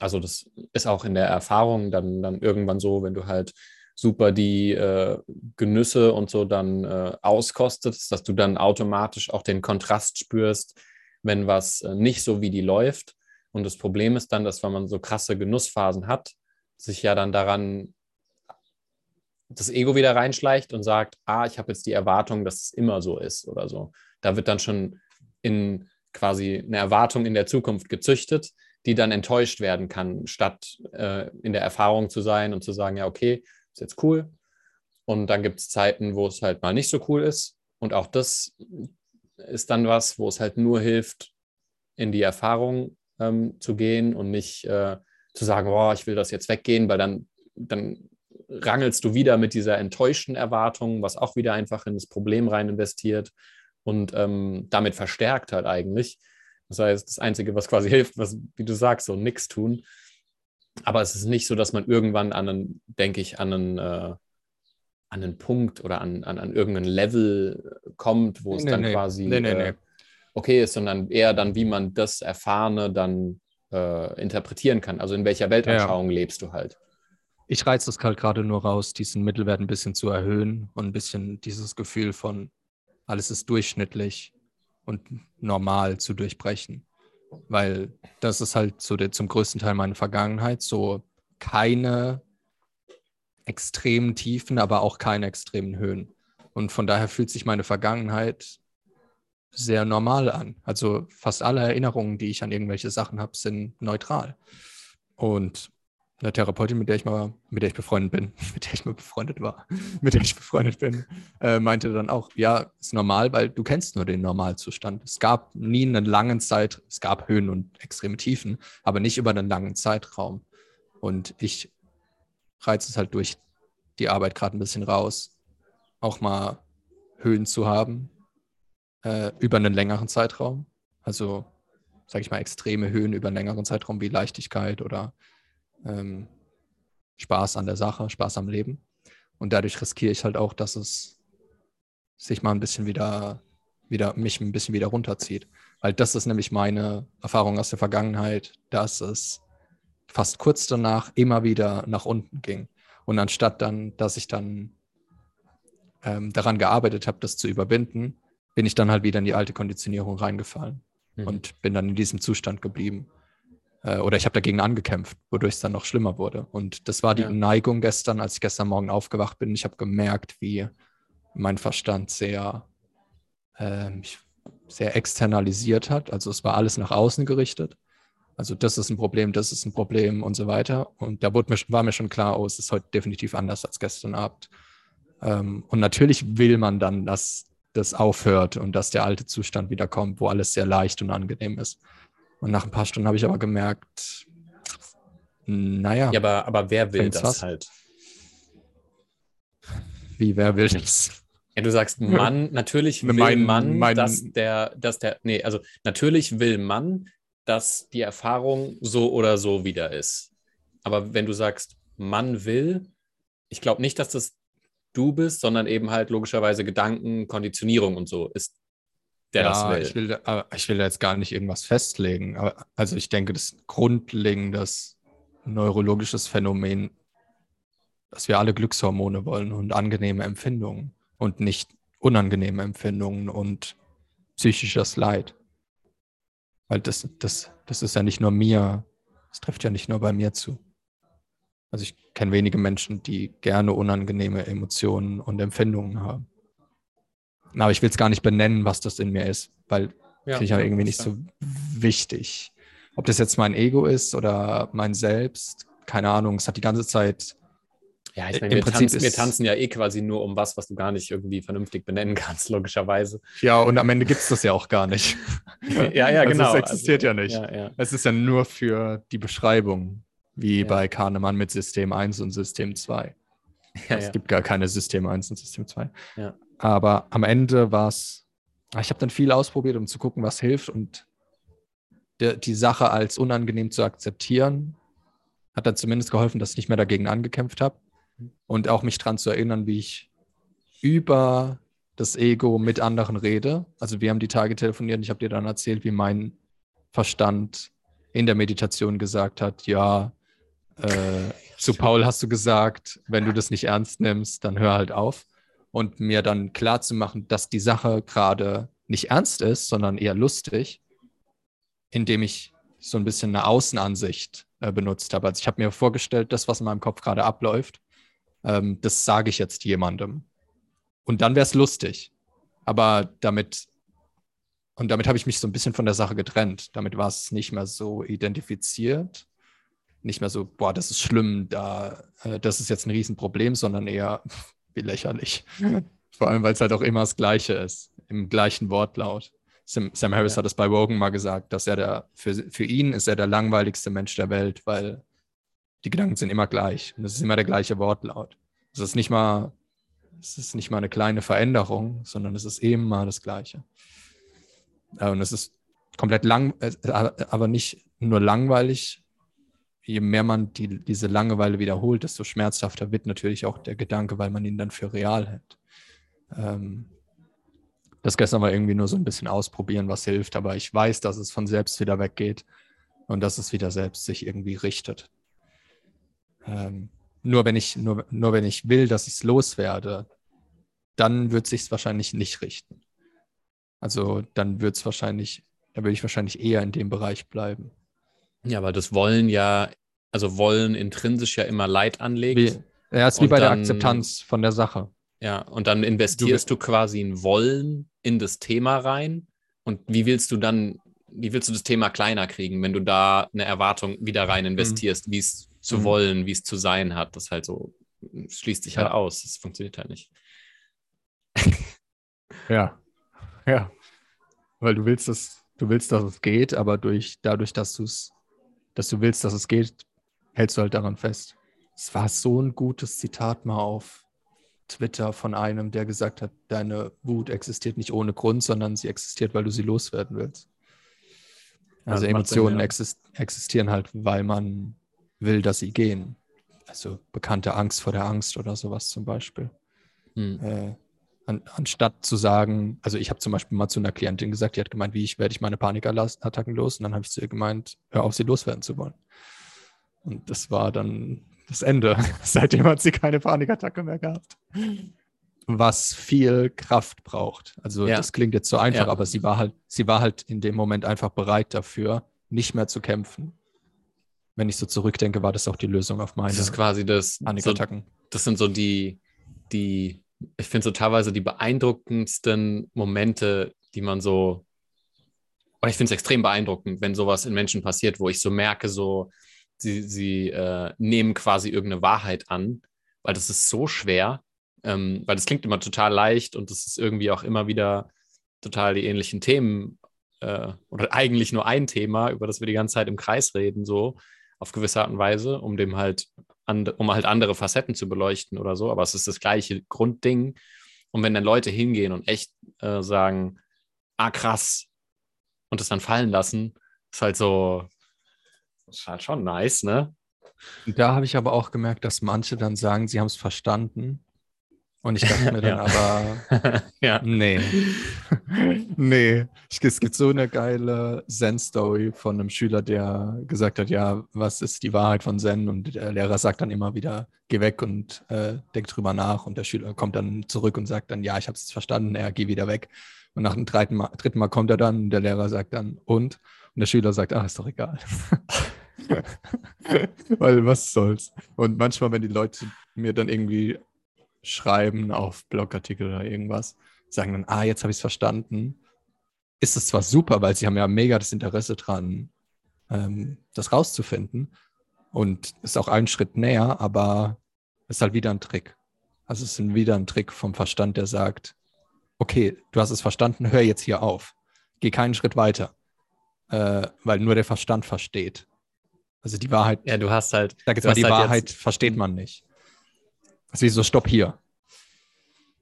also das ist auch in der Erfahrung dann, dann irgendwann so, wenn du halt super die äh, Genüsse und so dann äh, auskostest, dass du dann automatisch auch den Kontrast spürst, wenn was äh, nicht so wie die läuft. Und das Problem ist dann, dass wenn man so krasse Genussphasen hat, sich ja dann daran das Ego wieder reinschleicht und sagt, ah, ich habe jetzt die Erwartung, dass es immer so ist oder so. Da wird dann schon in quasi eine Erwartung in der Zukunft gezüchtet, die dann enttäuscht werden kann, statt äh, in der Erfahrung zu sein und zu sagen, ja, okay, ist jetzt cool. Und dann gibt es Zeiten, wo es halt mal nicht so cool ist. Und auch das ist dann was, wo es halt nur hilft, in die Erfahrung ähm, zu gehen und nicht äh, zu sagen, oh, ich will das jetzt weggehen, weil dann, dann rangelst du wieder mit dieser enttäuschten Erwartung, was auch wieder einfach in das Problem rein investiert und ähm, damit verstärkt halt eigentlich. Das heißt, das Einzige, was quasi hilft, was, wie du sagst, so nichts tun, aber es ist nicht so, dass man irgendwann an einen, denke ich, an einen, äh, an einen Punkt oder an, an, an irgendein Level kommt, wo nee, es dann nee, quasi nee, äh, okay ist, sondern eher dann, wie man das Erfahrene dann äh, interpretieren kann. Also in welcher Weltanschauung ja. lebst du halt. Ich reize das halt gerade nur raus, diesen Mittelwert ein bisschen zu erhöhen und ein bisschen dieses Gefühl von alles ist durchschnittlich und normal zu durchbrechen weil das ist halt so der, zum größten Teil meine Vergangenheit, so keine extremen Tiefen, aber auch keine extremen Höhen. Und von daher fühlt sich meine Vergangenheit sehr normal an. Also fast alle Erinnerungen, die ich an irgendwelche Sachen habe, sind neutral. Und eine Therapeutin, mit der ich mal, mit der ich befreundet bin, mit der ich mal befreundet war, mit der ich befreundet bin, äh, meinte dann auch, ja, ist normal, weil du kennst nur den Normalzustand. Es gab nie einen langen Zeit, es gab Höhen und extreme Tiefen, aber nicht über einen langen Zeitraum. Und ich reize es halt durch die Arbeit gerade ein bisschen raus, auch mal Höhen zu haben äh, über einen längeren Zeitraum. Also, sage ich mal, extreme Höhen über einen längeren Zeitraum wie Leichtigkeit oder ähm, Spaß an der Sache, Spaß am Leben. Und dadurch riskiere ich halt auch, dass es sich mal ein bisschen wieder, wieder, mich ein bisschen wieder runterzieht. Weil das ist nämlich meine Erfahrung aus der Vergangenheit, dass es fast kurz danach immer wieder nach unten ging. Und anstatt dann, dass ich dann ähm, daran gearbeitet habe, das zu überwinden, bin ich dann halt wieder in die alte Konditionierung reingefallen mhm. und bin dann in diesem Zustand geblieben. Äh, oder ich habe dagegen angekämpft, wodurch es dann noch schlimmer wurde. Und das war die ja. Neigung gestern, als ich gestern Morgen aufgewacht bin. Ich habe gemerkt, wie mein Verstand sehr, äh, sehr externalisiert hat. Also es war alles nach außen gerichtet. Also das ist ein Problem, das ist ein Problem und so weiter. Und da wurde mir, war mir schon klar, oh, es ist heute definitiv anders als gestern Abend. Ähm, und natürlich will man dann, dass das aufhört und dass der alte Zustand wiederkommt, wo alles sehr leicht und angenehm ist. Und nach ein paar Stunden habe ich aber gemerkt, naja. Ja, aber, aber wer will das was? halt? Wie, wer will das? Ja, du sagst Mann, natürlich will mein, Mann, mein, dass der, dass der, nee, also natürlich will Mann, dass die Erfahrung so oder so wieder ist. Aber wenn du sagst, Mann will, ich glaube nicht, dass das du bist, sondern eben halt logischerweise Gedanken, Konditionierung und so ist der ja, das will. Ich will, ich will da jetzt gar nicht irgendwas festlegen. Aber, also ich denke, das Grundlegendes neurologisches Phänomen, dass wir alle Glückshormone wollen und angenehme Empfindungen und nicht unangenehme Empfindungen und psychisches Leid. Weil das, das, das ist ja nicht nur mir, das trifft ja nicht nur bei mir zu. Also ich kenne wenige Menschen, die gerne unangenehme Emotionen und Empfindungen haben. Aber ich will es gar nicht benennen, was das in mir ist, weil ja, finde ich ja irgendwie nicht so wichtig. Ob das jetzt mein Ego ist oder mein Selbst, keine Ahnung, es hat die ganze Zeit. Ja, ich meine, wir, tanzen, wir tanzen ja eh quasi nur um was, was du gar nicht irgendwie vernünftig benennen kannst, logischerweise. Ja, und am Ende gibt es das ja auch gar nicht. ja, ja, also genau. Es existiert also, ja nicht. Ja, ja. Es ist ja nur für die Beschreibung, wie ja. bei Kahnemann mit System 1 und System 2. Ja, es gibt gar keine System 1 und System 2. Ja. Aber am Ende war es, ich habe dann viel ausprobiert, um zu gucken, was hilft und der, die Sache als unangenehm zu akzeptieren, hat dann zumindest geholfen, dass ich nicht mehr dagegen angekämpft habe und auch mich daran zu erinnern, wie ich über das Ego mit anderen rede. Also wir haben die Tage telefoniert und ich habe dir dann erzählt, wie mein Verstand in der Meditation gesagt hat, ja, äh, zu Paul hast du gesagt, wenn du das nicht ernst nimmst, dann hör halt auf und mir dann klar zu machen, dass die Sache gerade nicht ernst ist, sondern eher lustig, indem ich so ein bisschen eine Außenansicht äh, benutzt habe. Also ich habe mir vorgestellt, das, was in meinem Kopf gerade abläuft, ähm, das sage ich jetzt jemandem. Und dann wäre es lustig. Aber damit, und damit habe ich mich so ein bisschen von der Sache getrennt. Damit war es nicht mehr so identifiziert. Nicht mehr so, boah, das ist schlimm, da, äh, das ist jetzt ein Riesenproblem, sondern eher, wie lächerlich. Vor allem, weil es halt auch immer das Gleiche ist, im gleichen Wortlaut. Sam, Sam Harris ja. hat es bei Wogan mal gesagt, dass er der, für, für ihn ist er der langweiligste Mensch der Welt, weil die Gedanken sind immer gleich. Und es ist immer der gleiche Wortlaut. Es ist nicht mal, es ist nicht mal eine kleine Veränderung, sondern es ist immer das Gleiche. Und es ist komplett lang, äh, aber nicht nur langweilig, je mehr man die, diese Langeweile wiederholt, desto schmerzhafter wird natürlich auch der Gedanke, weil man ihn dann für real hält. Ähm, das gestern war irgendwie nur so ein bisschen ausprobieren, was hilft, aber ich weiß, dass es von selbst wieder weggeht und dass es wieder selbst sich irgendwie richtet. Ähm, nur wenn ich, nur, nur wenn ich will, dass ich es loswerde, dann wird es sich wahrscheinlich nicht richten. Also dann wird es wahrscheinlich, da würde ich wahrscheinlich eher in dem Bereich bleiben. Ja, aber das Wollen ja, also Wollen intrinsisch ja immer Leid anlegt. Wie, ja, ist wie bei dann, der Akzeptanz von der Sache. Ja, und dann investierst du, du quasi ein Wollen in das Thema rein. Und wie willst du dann, wie willst du das Thema kleiner kriegen, wenn du da eine Erwartung wieder rein mhm. investierst, mhm. wie es zu mhm. wollen, wie es zu sein hat? Das halt so schließt sich halt ja. halt aus. Das funktioniert halt nicht. ja, ja. Weil du willst, dass, du willst, dass es geht, aber durch, dadurch, dass du es dass du willst, dass es geht, hältst du halt daran fest. Es war so ein gutes Zitat mal auf Twitter von einem, der gesagt hat, deine Wut existiert nicht ohne Grund, sondern sie existiert, weil du sie loswerden willst. Also ja, Emotionen Sinn, ja. exist existieren halt, weil man will, dass sie gehen. Also bekannte Angst vor der Angst oder sowas zum Beispiel. Hm. Äh, an, anstatt zu sagen, also ich habe zum Beispiel mal zu einer Klientin gesagt, die hat gemeint, wie ich werde ich meine Panikattacken los? Und dann habe ich zu ihr gemeint, hör auf, sie loswerden zu wollen. Und das war dann das Ende. Seitdem hat sie keine Panikattacke mehr gehabt. Was viel Kraft braucht. Also ja. das klingt jetzt so einfach, ja. aber sie war halt, sie war halt in dem Moment einfach bereit dafür, nicht mehr zu kämpfen. Wenn ich so zurückdenke, war das auch die Lösung auf meine Das ist quasi das. Panikattacken. So, das sind so die, die ich finde so teilweise die beeindruckendsten Momente, die man so, oder ich finde es extrem beeindruckend, wenn sowas in Menschen passiert, wo ich so merke, so, sie, sie äh, nehmen quasi irgendeine Wahrheit an, weil das ist so schwer, ähm, weil das klingt immer total leicht und das ist irgendwie auch immer wieder total die ähnlichen Themen äh, oder eigentlich nur ein Thema, über das wir die ganze Zeit im Kreis reden, so auf gewisse Art und Weise, um dem halt um halt andere Facetten zu beleuchten oder so, aber es ist das gleiche Grundding. Und wenn dann Leute hingehen und echt äh, sagen, ah krass, und es dann fallen lassen, ist halt so, ist halt schon nice, ne? Da habe ich aber auch gemerkt, dass manche dann sagen, sie haben es verstanden. Und ich dachte mir dann aber, ja. nee. Nee, es gibt so eine geile Zen-Story von einem Schüler, der gesagt hat, ja, was ist die Wahrheit von Zen? Und der Lehrer sagt dann immer wieder, geh weg und äh, denk drüber nach. Und der Schüler kommt dann zurück und sagt dann, ja, ich habe es verstanden, er geh wieder weg. Und nach dem dritten Mal, dritten Mal kommt er dann und der Lehrer sagt dann, und? Und der Schüler sagt, ach, ist doch egal. Weil was soll's. Und manchmal, wenn die Leute mir dann irgendwie schreiben auf Blogartikel oder irgendwas, sagen dann, ah, jetzt habe ich es verstanden, ist es zwar super, weil sie haben ja mega das Interesse dran, ähm, das rauszufinden und ist auch einen Schritt näher, aber es ist halt wieder ein Trick. Also es ist wieder ein Trick vom Verstand, der sagt, okay, du hast es verstanden, hör jetzt hier auf. Geh keinen Schritt weiter, äh, weil nur der Verstand versteht. Also die Wahrheit. Ja, du hast halt. Sag jetzt mal, die halt Wahrheit versteht man nicht. Ist wie so, stopp hier.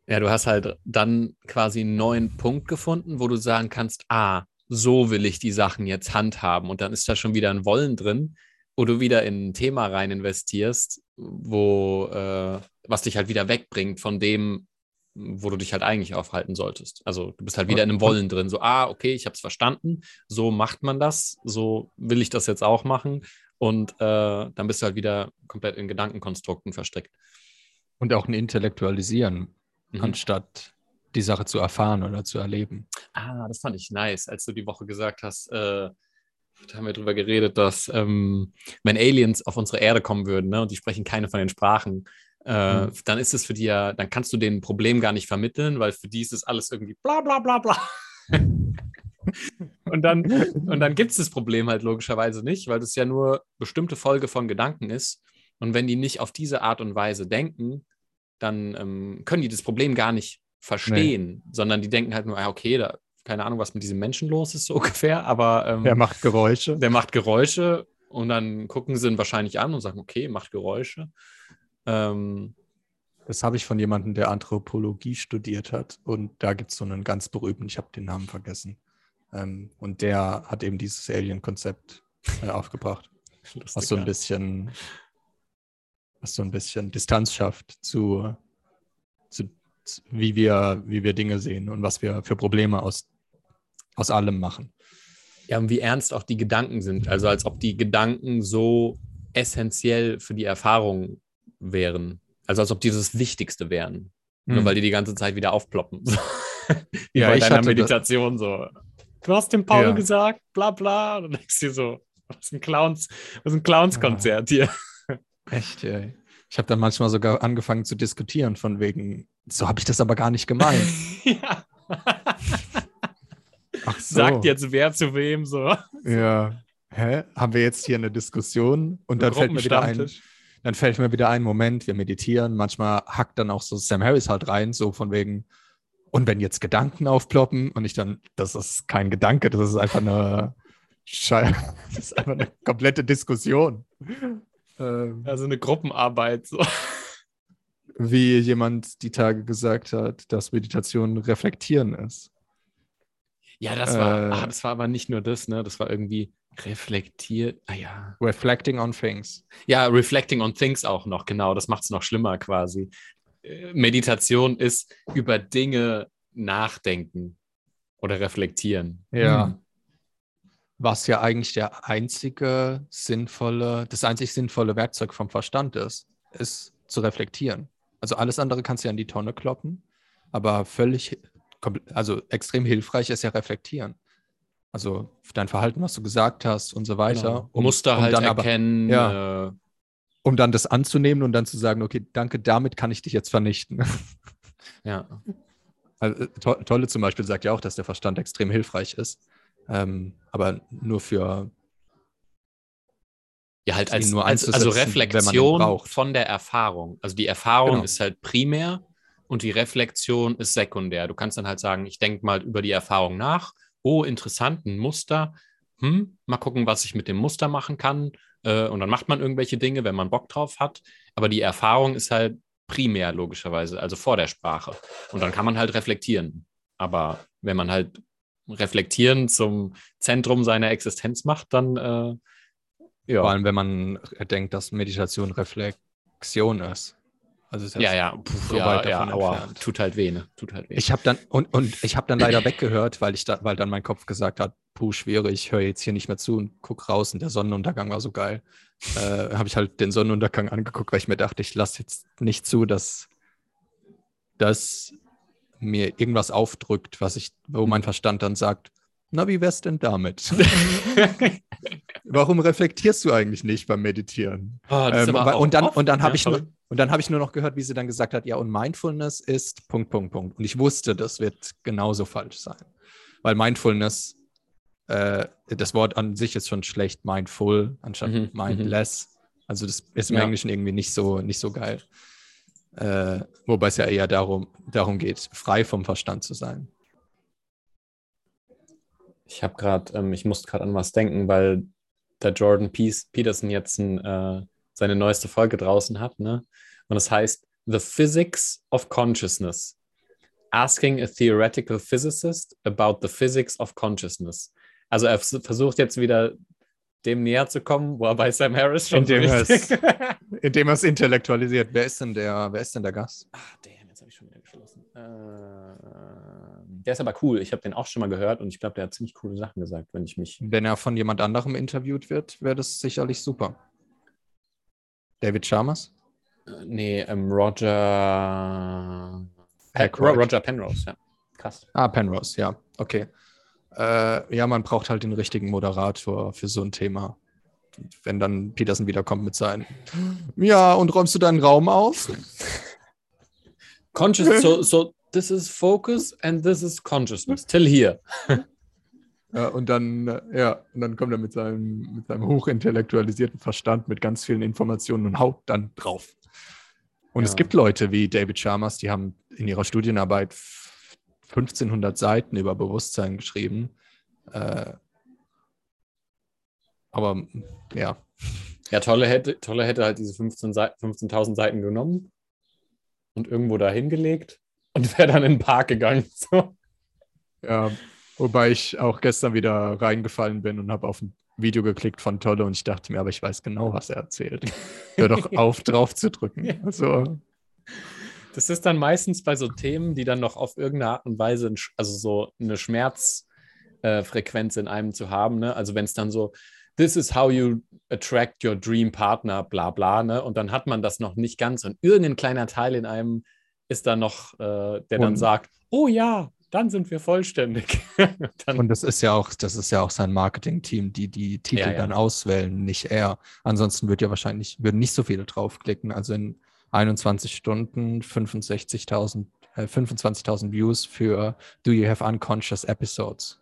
Ja, du hast halt dann quasi einen neuen Punkt gefunden, wo du sagen kannst, ah, so will ich die Sachen jetzt handhaben. Und dann ist da schon wieder ein Wollen drin, wo du wieder in ein Thema rein investierst, wo, äh, was dich halt wieder wegbringt von dem, wo du dich halt eigentlich aufhalten solltest. Also du bist halt wieder in einem Wollen drin. So, ah, okay, ich habe es verstanden, so macht man das, so will ich das jetzt auch machen. Und äh, dann bist du halt wieder komplett in Gedankenkonstrukten verstrickt. Und auch ein Intellektualisieren mhm. anstatt die Sache zu erfahren oder zu erleben. Ah, das fand ich nice, als du die Woche gesagt hast, äh, da haben wir drüber geredet, dass ähm, wenn Aliens auf unsere Erde kommen würden ne, und die sprechen keine von den Sprachen, äh, mhm. dann ist es für die ja, dann kannst du denen ein Problem gar nicht vermitteln, weil für die ist es alles irgendwie bla bla bla bla. und dann, und dann gibt es das Problem halt logischerweise nicht, weil das ja nur bestimmte Folge von Gedanken ist. Und wenn die nicht auf diese Art und Weise denken, dann ähm, können die das Problem gar nicht verstehen, nee. sondern die denken halt nur, ja, okay, da, keine Ahnung, was mit diesem Menschen los ist, so ungefähr, aber. Ähm, der macht Geräusche. Der macht Geräusche und dann gucken sie ihn wahrscheinlich an und sagen, okay, macht Geräusche. Ähm, das habe ich von jemandem, der Anthropologie studiert hat und da gibt es so einen ganz berühmten, ich habe den Namen vergessen. Ähm, und der hat eben dieses Alien-Konzept äh, aufgebracht. Lustig, was so ein bisschen was so ein bisschen Distanz schafft zu, zu, zu, wie, wir, wie wir Dinge sehen und was wir für Probleme aus, aus allem machen. Ja, und wie ernst auch die Gedanken sind. Also als ob die Gedanken so essentiell für die Erfahrung wären. Also als ob die das Wichtigste wären. Hm. Nur weil die die ganze Zeit wieder aufploppen. wie ja, bei deiner Meditation so. Du hast dem Paul ja. gesagt, bla bla. Und dann denkst du dir so, was ist ein Clowns, was ist ein Clowns-Konzert hier? Echt, ey. Ich habe dann manchmal sogar angefangen zu diskutieren, von wegen, so habe ich das aber gar nicht gemeint. ja. Ach so. Sagt jetzt wer zu wem so. Ja. Hä? Haben wir jetzt hier eine Diskussion? Und dann fällt mir wieder ein, dann fällt mir wieder ein, Moment, wir meditieren. Manchmal hackt dann auch so Sam Harris halt rein, so von wegen, und wenn jetzt Gedanken aufploppen und ich dann, das ist kein Gedanke, das ist einfach eine, Scheiße, das ist einfach eine komplette Diskussion. Ähm, also eine Gruppenarbeit. So. Wie jemand die Tage gesagt hat, dass Meditation reflektieren ist. Ja, das war, äh, ah, das war aber nicht nur das, ne? Das war irgendwie reflektiert. Ah ja. Reflecting on things. Ja, reflecting on things auch noch, genau. Das macht es noch schlimmer quasi. Äh, Meditation ist über Dinge nachdenken oder reflektieren. Ja. Hm was ja eigentlich der einzige sinnvolle, das einzig sinnvolle Werkzeug vom Verstand ist, ist zu reflektieren. Also alles andere kannst du ja in die Tonne kloppen, aber völlig, also extrem hilfreich ist ja reflektieren. Also dein Verhalten, was du gesagt hast und so weiter. Genau. Um, Muster um halt dann erkennen. Aber, ja, äh, um dann das anzunehmen und dann zu sagen, okay, danke, damit kann ich dich jetzt vernichten. ja. Also, to Tolle zum Beispiel sagt ja auch, dass der Verstand extrem hilfreich ist. Ähm, aber nur für. Ja, halt als, nur als also Reflexion von der Erfahrung. Also die Erfahrung genau. ist halt primär und die Reflexion ist sekundär. Du kannst dann halt sagen, ich denke mal über die Erfahrung nach. Oh, interessant, ein Muster. Hm, mal gucken, was ich mit dem Muster machen kann. Äh, und dann macht man irgendwelche Dinge, wenn man Bock drauf hat. Aber die Erfahrung ist halt primär logischerweise, also vor der Sprache. Und dann kann man halt reflektieren. Aber wenn man halt Reflektieren zum Zentrum seiner Existenz macht, dann äh, ja. Vor allem, wenn man denkt, dass Meditation Reflexion ist. Also ist Ja, ja, puh, so ja, weit ja, davon aua. entfernt. Tut halt weh, ne? Tut halt weh. Ich habe dann und, und ich habe dann leider weggehört, weil ich da, weil dann mein Kopf gesagt hat, puh, schwierig, ich höre jetzt hier nicht mehr zu und guck raus und der Sonnenuntergang war so geil. Äh, habe ich halt den Sonnenuntergang angeguckt, weil ich mir dachte, ich lasse jetzt nicht zu, dass das mir irgendwas aufdrückt, was ich, wo mein Verstand dann sagt, na, wie wär's denn damit? Warum reflektierst du eigentlich nicht beim Meditieren? Oh, Ähm, und dann, und dann habe ja, ich, nur- sorry. und dann habe ich nur noch gehört, wie sie dann gesagt hat, ja, und Mindfulness ist Punkt, Punkt, Punkt. Und ich wusste, das wird genauso falsch sein. Weil Mindfulness, äh, das Wort an sich ist schon schlecht, mindful anstatt Mhm, mindless. Also das ist im Ja. Englischen irgendwie nicht so, nicht so geil. Äh, wobei es ja eher darum, darum geht, frei vom Verstand zu sein. Ich habe gerade, ähm, ich musste gerade an was denken, weil der Jordan Peterson jetzt ein, äh, seine neueste Folge draußen hat, ne? Und das heißt The Physics of Consciousness. Asking a theoretical physicist about the physics of consciousness. Also er vers- versucht jetzt wieder dem näher zu kommen, wo er bei Sam Harris schon Indem er richtig... Indem er es intellektualisiert. Wer ist denn der, wer ist denn der Gast? Ah, damn, jetzt habe ich schon wieder geschlossen. Äh, der ist aber cool. Ich habe den auch schon mal gehört und ich glaube, der hat ziemlich coole Sachen gesagt, wenn ich mich Wenn er von jemand anderem interviewt wird, wäre das sicherlich super. David Chalmers? Äh, Nee, ähm, Roger. Pe Aykroyd. Ro Roger Penrose, ja. Krass. Ah, Penrose, ja, okay. Äh, ja, man braucht halt den richtigen Moderator für so ein Thema. Wenn dann Peterson wiederkommt mit seinen, ja, und räumst du deinen Raum auf? Conscious, so, so, this is focus and this is consciousness. Till here. Ja, und dann, äh, ja, und dann kommt er mit seinem, mit seinem hochintellektualisierten Verstand mit ganz vielen Informationen und haut dann drauf. Und es Ja. gibt Leute wie David Chalmers, die haben in ihrer Studienarbeit 1500 Seiten über Bewusstsein geschrieben. Äh, aber ja, Ja, Tolle hätte, Tolle hätte halt diese 15 Sei- 15.000 Seiten genommen und irgendwo da hingelegt und wäre dann in den Park gegangen. So. ja, wobei ich auch gestern wieder reingefallen bin und habe auf ein Video geklickt von Tolle und ich dachte mir, aber ich weiß genau, was er erzählt. Hör doch auf, drauf zu drücken. Also, Das ist dann meistens bei so Themen, die dann noch auf irgendeine Art und Weise, also so eine Schmerzfrequenz äh, in einem zu haben. Ne? Also wenn es dann so, this is how you attract your dream partner, bla bla, ne? Und dann hat man das noch nicht ganz und irgendein kleiner Teil in einem ist dann noch, äh, der dann Und- sagt, oh ja, dann sind wir vollständig. dann, Und das ist ja auch, das ist ja auch sein Marketing-Team, die die Titel Ja, ja. dann auswählen, nicht er. Ansonsten wird ja wahrscheinlich, würden nicht so viele draufklicken. Also in 21 Stunden 65.000, äh, 25.000 Views für Do You Have Unconscious Episodes?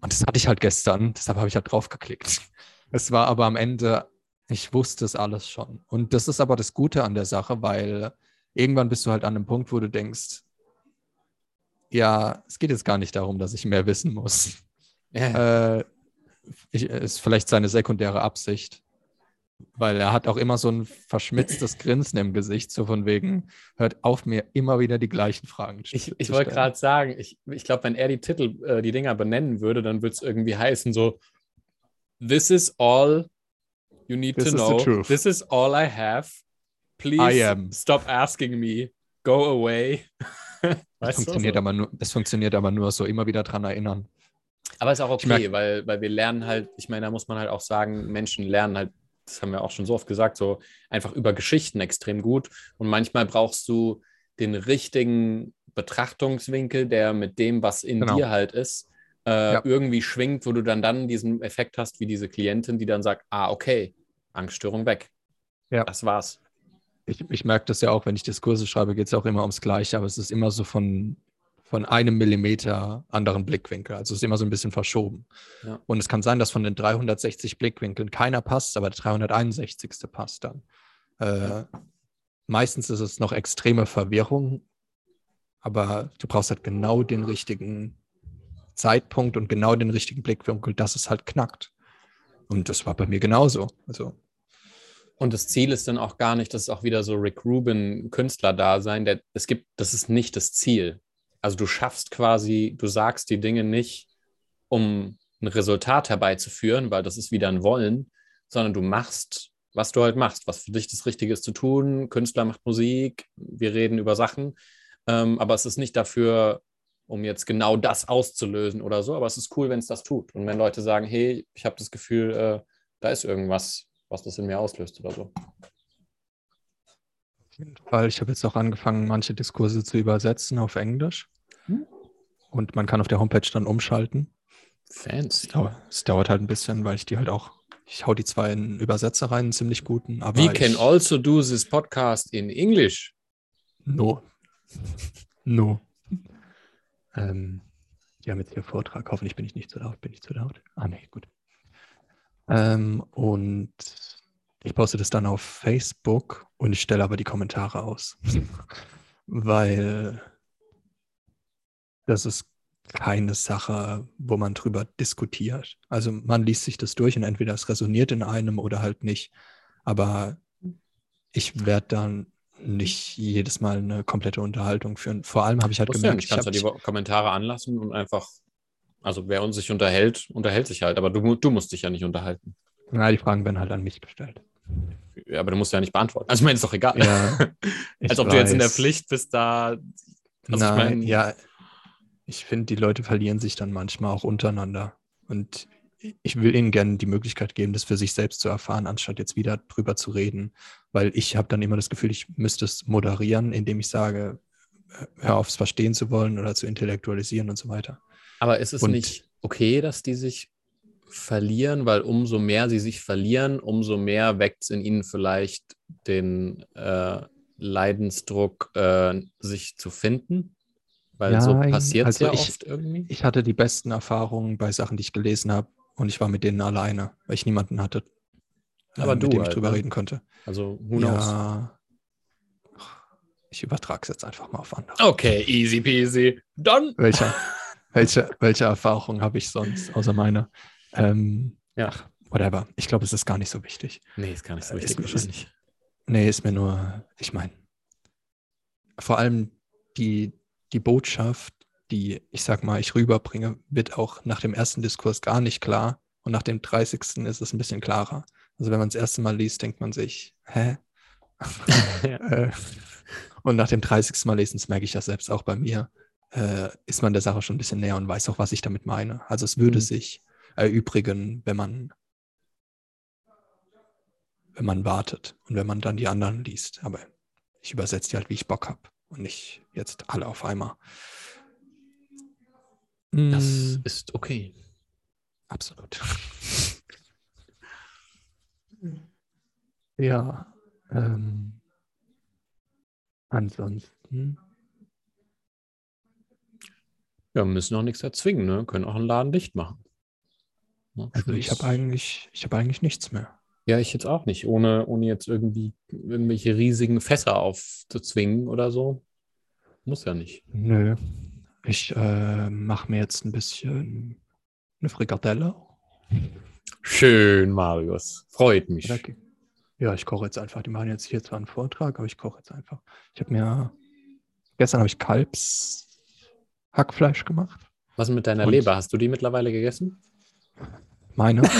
Und das hatte ich halt gestern, deshalb habe ich halt draufgeklickt. Es war aber am Ende, ich wusste es alles schon. Und das ist aber das Gute an der Sache, weil irgendwann bist du halt an einem Punkt, wo du denkst, ja, es geht jetzt gar nicht darum, dass ich mehr wissen muss. ja, Äh, ich, ist vielleicht seine sekundäre Absicht. Weil er hat auch immer so ein verschmitztes Grinsen im Gesicht, so von wegen, hört auf, mir immer wieder die gleichen Fragen zu Ich, ich zu wollte stellen. gerade sagen, ich, ich glaube, wenn er die Titel, äh, die Dinger benennen würde, dann würde es irgendwie heißen so, This is all you need This to know. This is all I have. Please stop asking me. Go away. Das funktioniert, so. aber nur, das funktioniert aber nur so immer wieder dran erinnern. Aber ist auch okay, merk- weil, weil wir lernen halt, ich meine, da muss man halt auch sagen, Menschen lernen halt, das haben wir auch schon so oft gesagt, so einfach über Geschichten extrem gut. Und manchmal brauchst du den richtigen Betrachtungswinkel, der mit dem, was in Genau. dir halt ist, äh, Ja. irgendwie schwingt, wo du dann dann diesen Effekt hast, wie diese Klientin, die dann sagt, ah, okay, Angststörung weg. Ja. Das war's. Ich, ich merke das ja auch, wenn ich Diskurse schreibe, geht es auch immer ums Gleiche, aber es ist immer so von, von einem Millimeter anderen Blickwinkel. Also es ist immer so ein bisschen verschoben. Ja. Und es kann sein, dass von den 360 Blickwinkeln keiner passt, aber der 361. passt dann. Äh, Meistens ist es noch extreme Verwirrung, aber du brauchst halt genau den richtigen Zeitpunkt und genau den richtigen Blickwinkel, dass es halt knackt. Und das war bei mir genauso. Also Und das Ziel ist dann auch gar nicht, das ist auch wieder so Rick Rubin Künstler-Dasein, der es gibt, das ist nicht das Ziel. Also du schaffst quasi, du sagst die Dinge nicht, um ein Resultat herbeizuführen, weil das ist wieder ein Wollen, sondern du machst was du halt machst, was für dich das Richtige ist zu tun. Künstler macht Musik, wir reden über Sachen, ähm, aber es ist nicht dafür, um jetzt genau das auszulösen oder so, aber es ist cool, wenn es das tut. Und wenn Leute sagen, hey, ich habe das Gefühl, äh, da ist irgendwas, was das in mir auslöst oder so. Jeden Fall. Ich habe jetzt auch angefangen, manche Diskurse zu übersetzen auf Englisch. Hm. Und man kann auf der Homepage dann umschalten. Fancy. Es dauert, halt ein bisschen, weil ich die halt auch, ich hau die zwar in Übersetzer rein, einen ziemlich guten, aber We ich, can also do this podcast in English. No. No. Ähm, die haben jetzt hier Vortrag. Hoffentlich bin ich nicht zu laut. Bin ich zu laut? Ah, nee, gut. Ähm, und ich poste das dann auf Facebook und ich stelle aber die Kommentare aus. Weil das ist keine Sache, wo man drüber diskutiert. Also man liest sich das durch und entweder es resoniert in einem oder halt nicht. Aber ich werde dann nicht jedes Mal eine komplette Unterhaltung führen. Vor allem habe ich halt ja gemerkt, ja ich die hab, Wo- Kommentare anlassen und einfach, also wer uns sich unterhält, unterhält sich halt, aber du, du musst dich ja nicht unterhalten. na, die Fragen werden halt an mich gestellt. Ja, aber du musst ja nicht beantworten. Also ich meine, ist doch egal. Ja, ich Als ob du jetzt in der weiß. Pflicht bist, da. Also ich Nein, mein- ja, ich finde, die Leute verlieren sich dann manchmal auch untereinander. Und ich will ihnen gerne die Möglichkeit geben, das für sich selbst zu erfahren, anstatt jetzt wieder drüber zu reden. Weil ich habe dann immer das Gefühl, ich müsste es moderieren, indem ich sage, äh, hör auf, es verstehen zu wollen oder zu intellektualisieren und so weiter. Aber ist es Und- nicht okay, dass die sich verlieren, weil umso mehr sie sich verlieren, umso mehr weckt es in ihnen vielleicht den äh, Leidensdruck, äh, sich zu finden? Weil so Nein, passiert es also ja ich- oft irgendwie. Ich hatte die besten Erfahrungen bei Sachen, die ich gelesen habe und ich war mit denen alleine, weil ich niemanden hatte, äh, Aber mit du dem ich drüber ne? reden konnte. Also, who knows? Ja. Ich übertrage es jetzt einfach mal auf andere. Okay, easy peasy. Dann. Welche, welche, welche Erfahrung habe ich sonst, außer meiner? Ähm, Ja. ach, whatever. Ich glaube, es ist gar nicht so wichtig. Nee, ist gar nicht so Ist- wichtig ist- wahrscheinlich. Nee, ist mir nur, ich meine, vor allem die, die Botschaft, die ich sag mal, ich rüberbringe, wird auch nach dem ersten Diskurs gar nicht klar und nach dem 30. ist es ein bisschen klarer. Also wenn man das erste Mal liest, denkt man sich, hä? Äh, und nach dem 30. Mal lesen, das merke ich das selbst auch bei mir, äh, ist man der Sache schon ein bisschen näher und weiß auch, was ich damit meine. Also es würde Mhm. sich erübrigen, wenn man wenn man wartet und wenn man dann die anderen liest. Aber ich übersetze die halt, wie ich Bock habe und nicht jetzt alle auf einmal. Das Mm, ist okay. absolut. ja. Ähm, ansonsten. Ja, wir müssen auch nichts erzwingen, ne? Können auch einen Laden dicht machen. Ja, Also ich habe eigentlich, ich habe eigentlich nichts mehr. Ja, ich jetzt auch nicht, ohne, ohne jetzt irgendwie irgendwelche riesigen Fässer aufzuzwingen oder so. Muss ja nicht. Nö. Ich äh, mache mir jetzt ein bisschen eine Frikadelle. Schön, Marius. Freut mich. Ja, ich koche jetzt einfach. Die machen jetzt hier zwar einen Vortrag, aber ich koche jetzt einfach. Ich habe mir, gestern habe ich Kalbshackfleisch gemacht. Was ist mit deiner Und- Leber? Hast du die mittlerweile gegessen? Meine.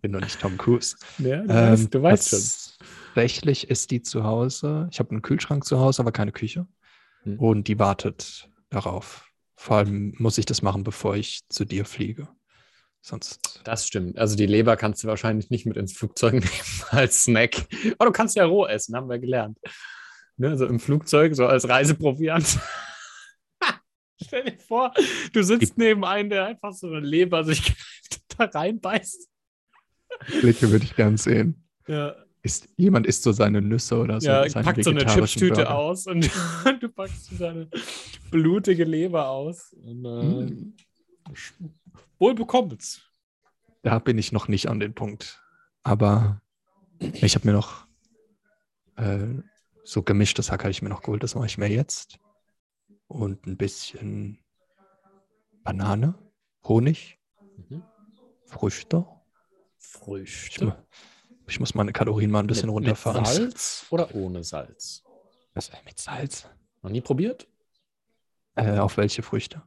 Bin doch nicht Tom Cruise. Ja, Ähm, Tatsächlich ist die zu Hause. Ich habe einen Kühlschrank zu Hause, aber keine Küche. Hm. Und die wartet darauf. Vor allem muss ich das machen, bevor ich zu dir fliege. Sonst. Das stimmt. Also die Leber kannst du wahrscheinlich nicht mit ins Flugzeug nehmen als Snack. Aber du kannst ja roh essen, haben wir gelernt. Ne, so im Flugzeug, so als Reiseproviant. Stell dir vor, du sitzt neben einem, der einfach so eine Leber sich da reinbeißt. Blicke würde ich gern sehen. Ja, Ist, jemand isst so seine Nüsse oder so. ja packt so eine Chipstüte aus und du packst so deine blutige Leber aus. Und, äh, Mm. Wohl bekommt's. Da bin ich noch nicht an den Punkt. Aber ich habe mir noch äh, so gemischtes Hack habe ich mir noch geholt. Das mache ich mir jetzt. Und ein bisschen Banane, Honig, Mhm. Früchte. Ich, Früchte. mu- ich muss meine Kalorien mal ein bisschen mit, runterfahren. Mit Salz oder ohne Salz? Was, mit Salz? Noch nie probiert? Äh, auf welche Früchte?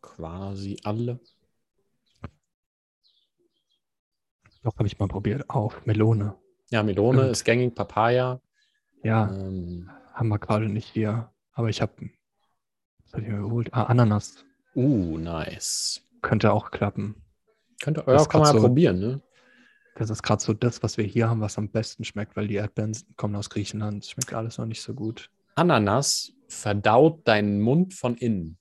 Quasi alle. Doch, habe ich mal probiert. Auch Melone. Ja, Melone Stimmt. ist gängig, Papaya. Ja, Ähm, haben wir gerade nicht hier. Aber ich habe, was habe ich mir geholt? Ah, Ananas. uh, nice. Könnte auch klappen. Könnte, Das ja, kann man ja so- probieren, ne? Das ist gerade so das, was wir hier haben, was am besten schmeckt, weil die Erdbeeren kommen aus Griechenland. Schmeckt alles noch nicht so gut. Ananas verdaut deinen Mund von innen.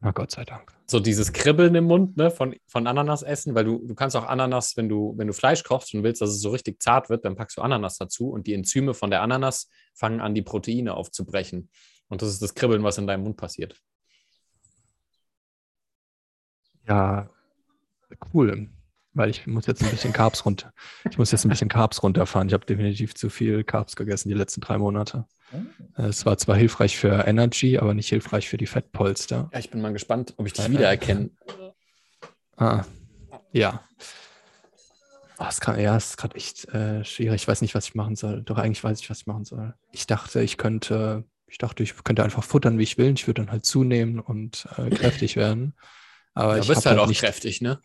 Na Gott sei Dank. So dieses Kribbeln im Mund ne, von, von Ananas essen, weil du, du kannst auch Ananas, wenn du, wenn du Fleisch kochst und willst, dass es so richtig zart wird, dann packst du Ananas dazu und die Enzyme von der Ananas fangen an, die Proteine aufzubrechen. Und das ist das Kribbeln, was in deinem Mund passiert. Ja, cool. Weil ich muss jetzt ein bisschen Carbs runter. Ich muss jetzt ein bisschen Carbs runterfahren. Ich habe definitiv zu viel Carbs gegessen die letzten drei Monate. Äh, Es war zwar hilfreich für Energy, aber nicht hilfreich für die Fettpolster. Ja, ich bin mal gespannt, ob ich dich Äh, wiedererkenne. Ah, ja. Oh, es kann, ja, es ist gerade echt äh, schwierig. Ich weiß nicht, was ich machen soll. Doch eigentlich weiß ich, was ich machen soll. Ich dachte, ich könnte, ich dachte, ich könnte einfach futtern, wie ich will. Ich würde dann halt zunehmen und äh, kräftig werden. Aber Du ich bist halt halt auch nicht, kräftig, ne?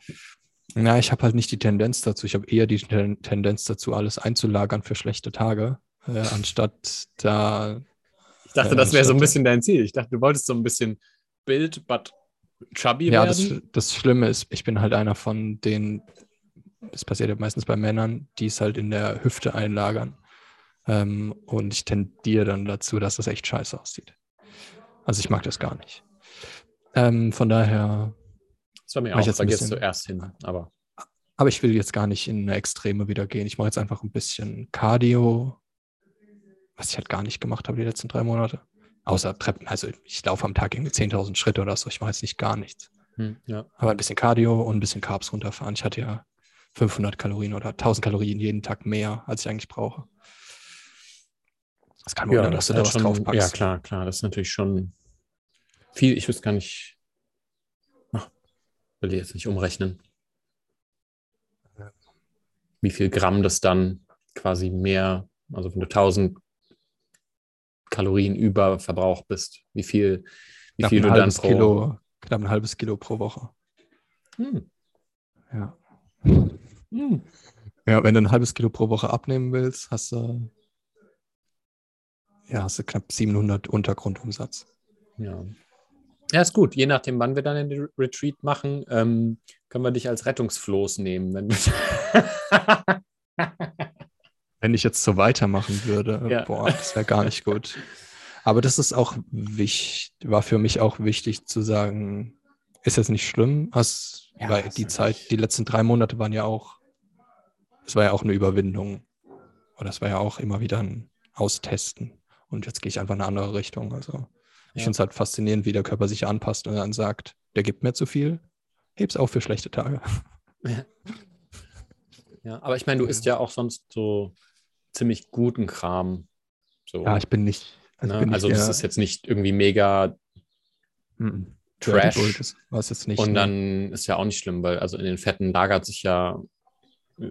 Na, ich habe halt nicht die Tendenz dazu. Ich habe eher die Ten Tendenz dazu, alles einzulagern für schlechte Tage, äh, anstatt da Ich dachte, Ja, das wäre so ein bisschen dein Ziel. Ich dachte, du wolltest so ein bisschen Bild, but chubby Ja, das, werden. das Schlimme ist, ich bin halt einer von den, das passiert ja meistens bei Männern, die es halt in der Hüfte einlagern. Ähm, und ich tendiere dann dazu, dass das echt scheiße aussieht. Also ich mag das gar nicht. Ähm, von daher, Das war mir auch, jetzt da gehst du erst hin. Aber aber ich will jetzt gar nicht in eine Extreme wieder gehen. Ich mache jetzt einfach ein bisschen Cardio, was ich halt gar nicht gemacht habe die letzten drei Monate. Außer Treppen, also ich laufe am Tag irgendwie 10.000 Schritte oder so. Ich mache jetzt nicht gar nichts. hm, ja. Aber ein bisschen Cardio und ein bisschen Carbs runterfahren. Ich hatte ja 500 Kalorien oder 1000 Kalorien jeden Tag mehr, als ich eigentlich brauche. Das kann man wundern, dass du da halt was schon, draufpackst. Ja, klar, klar. Das ist natürlich schon viel. Ich wüsste gar nicht. Will ich jetzt nicht umrechnen. Wie viel Gramm das dann quasi mehr, also wenn du 1000 Kalorien über Verbrauch bist, wie viel, wie Knapp viel du dann pro. Kilo, knapp ein halbes Kilo pro Woche. Hm, Ja. hm. ja, wenn du ein halbes Kilo pro Woche abnehmen willst, hast du, ja, hast du knapp 700 Untergrundumsatz. Ja. Ja, ist gut. Je nachdem, wann wir dann den Retreat machen, ähm, können wir dich als Rettungsfloß nehmen. Wenn Wenn ich jetzt so weitermachen würde, Ja. boah, das wäre gar nicht gut. Aber das ist auch wichtig, war für mich auch wichtig zu sagen, ist jetzt nicht schlimm, hast, Ja, weil die Zeit, nicht- die letzten drei Monate waren ja auch, es war ja auch eine Überwindung. Oder es war ja auch immer wieder ein Austesten. Und jetzt gehe ich einfach in eine andere Richtung. Also ich Ja. finde es halt faszinierend, wie der Körper sich anpasst und dann sagt, der gibt mir zu viel, heb's auf für schlechte Tage. Ja, aber ich meine, du isst ja auch sonst so ziemlich guten Kram. So, Ja, ich bin nicht. Also, ne? bin also das ist jetzt nicht irgendwie mega Mhm. Trash. es jetzt nicht. Und dann ist ja auch nicht schlimm, weil also in den Fetten lagert sich ja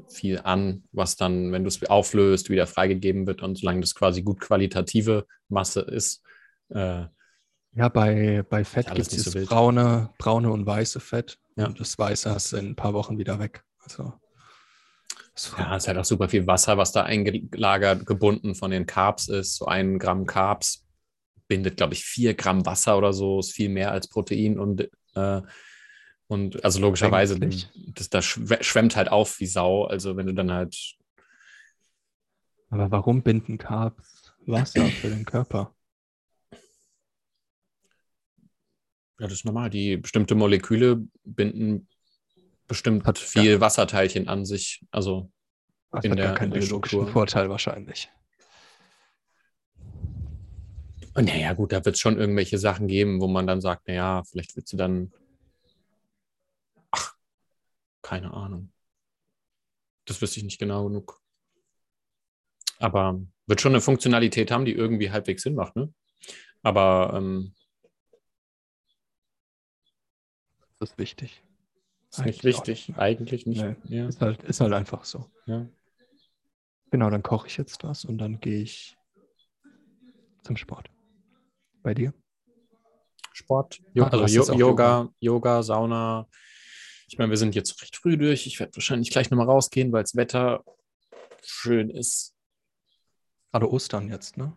viel an, was dann, wenn du es auflöst, wieder freigegeben wird und solange das quasi gut qualitative Masse ist, äh, Ja, bei, bei Fett gibt es so braune, braune und weiße Fett. Ja. Und das Weiße hast du in ein paar Wochen wieder weg. Also, das ja, ist halt auch super viel Wasser, was da eingelagert, gebunden von den Carbs ist. So ein Gramm Carbs bindet, glaube ich, vier Gramm Wasser oder so, ist viel mehr als Protein und äh, und also logischerweise, das, das schw- schwemmt halt auf wie Sau. Also wenn du dann halt Aber warum binden Carbs Wasser für den Körper? Ja, das ist normal. Die bestimmte Moleküle binden bestimmt Hat- viel Wasserteilchen an sich. Also, Das In hat der- gar keinen biologischen Struktur. Vorteil wahrscheinlich. naja, gut, da wird es schon irgendwelche Sachen geben, wo man dann sagt, naja, vielleicht willst du dann. Ach, keine Ahnung. Das wüsste ich nicht genau genug. Aber wird schon eine Funktionalität haben, die irgendwie halbwegs Sinn macht, ne? Aber ähm, Das ist wichtig. ist nicht Eigentlich wichtig. nicht. Eigentlich nicht. Nee. Ja, Ist halt, ist halt einfach so. ja. Genau, dann koche ich jetzt was und dann gehe ich zum Sport. Bei dir? Sport, jo Ah, also Jo- jetzt auch Yoga, Yoga, Sauna, Ich meine, wir sind jetzt recht früh durch. Ich werde wahrscheinlich gleich nochmal rausgehen, weil das Wetter schön ist. Gerade Ostern jetzt, ne?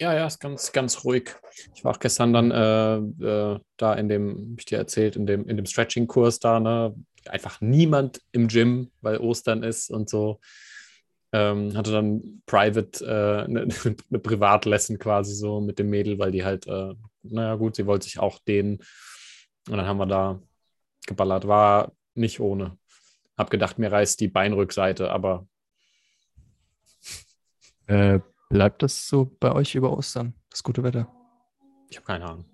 Ja, ja, ist ganz, ganz ruhig. Ich war auch gestern dann äh, äh, da in dem, hab ich dir erzählt, in dem, in dem Stretching-Kurs da, ne? Einfach niemand im Gym, weil Ostern ist und so. Ähm, hatte dann private, äh, eine, eine Privatlesson quasi so mit dem Mädel, weil die halt, äh, naja, gut, sie wollte sich auch dehnen. Und dann haben wir da geballert. War nicht ohne. Hab gedacht, mir reißt die Beinrückseite, aber. Äh, bleibt das so bei euch über Ostern, das gute Wetter? Ich habe keine Ahnung.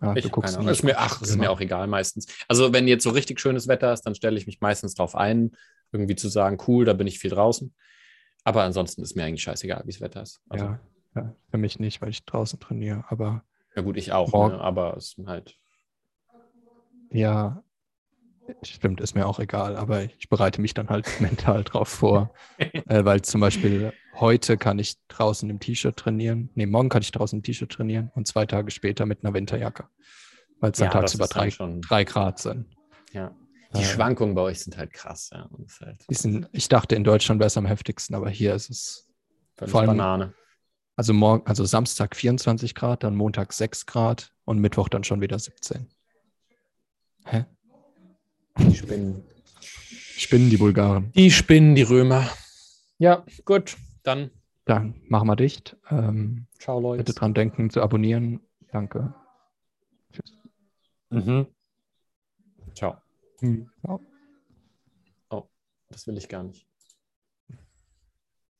Ah, ich guckst keine Ahnung. Ist mir, ach, ist mir auch egal meistens. Also, wenn jetzt so richtig schönes Wetter ist, dann stelle ich mich meistens drauf ein, irgendwie zu sagen, cool, da bin ich viel draußen. Aber ansonsten ist mir eigentlich scheißegal, wie das Wetter ist. Also, Ja, ja, für mich nicht, weil ich draußen trainiere. Aber ja gut, ich auch, ne? aber es ist halt. ja, stimmt, ist mir auch egal. Aber ich bereite mich dann halt mental drauf vor. äh, weil zum Beispiel heute kann ich draußen im T-Shirt trainieren. Nee, morgen kann ich draußen im T-Shirt trainieren und zwei Tage später mit einer Winterjacke. Weil es dann Ja, das tagsüber dann drei, schon- drei Grad sind. Ja. Die Äh, Schwankungen bei euch sind halt krass, ja. Halt sind, ich dachte, in Deutschland wäre es am heftigsten, aber hier ist es völlig vor allem- Banane. Also morgen, also Samstag 24 Grad, dann Montag 6 Grad und Mittwoch dann schon wieder 17. Hä? Die Spinnen. Spinnen die Bulgaren. Die Spinnen, die Römer. Ja, gut. Dann Dann machen wir dicht. Ähm, ciao, Leute. bitte dran denken zu abonnieren. Danke. Tschüss. Mhm. Ciao. Ja. Das will ich gar nicht.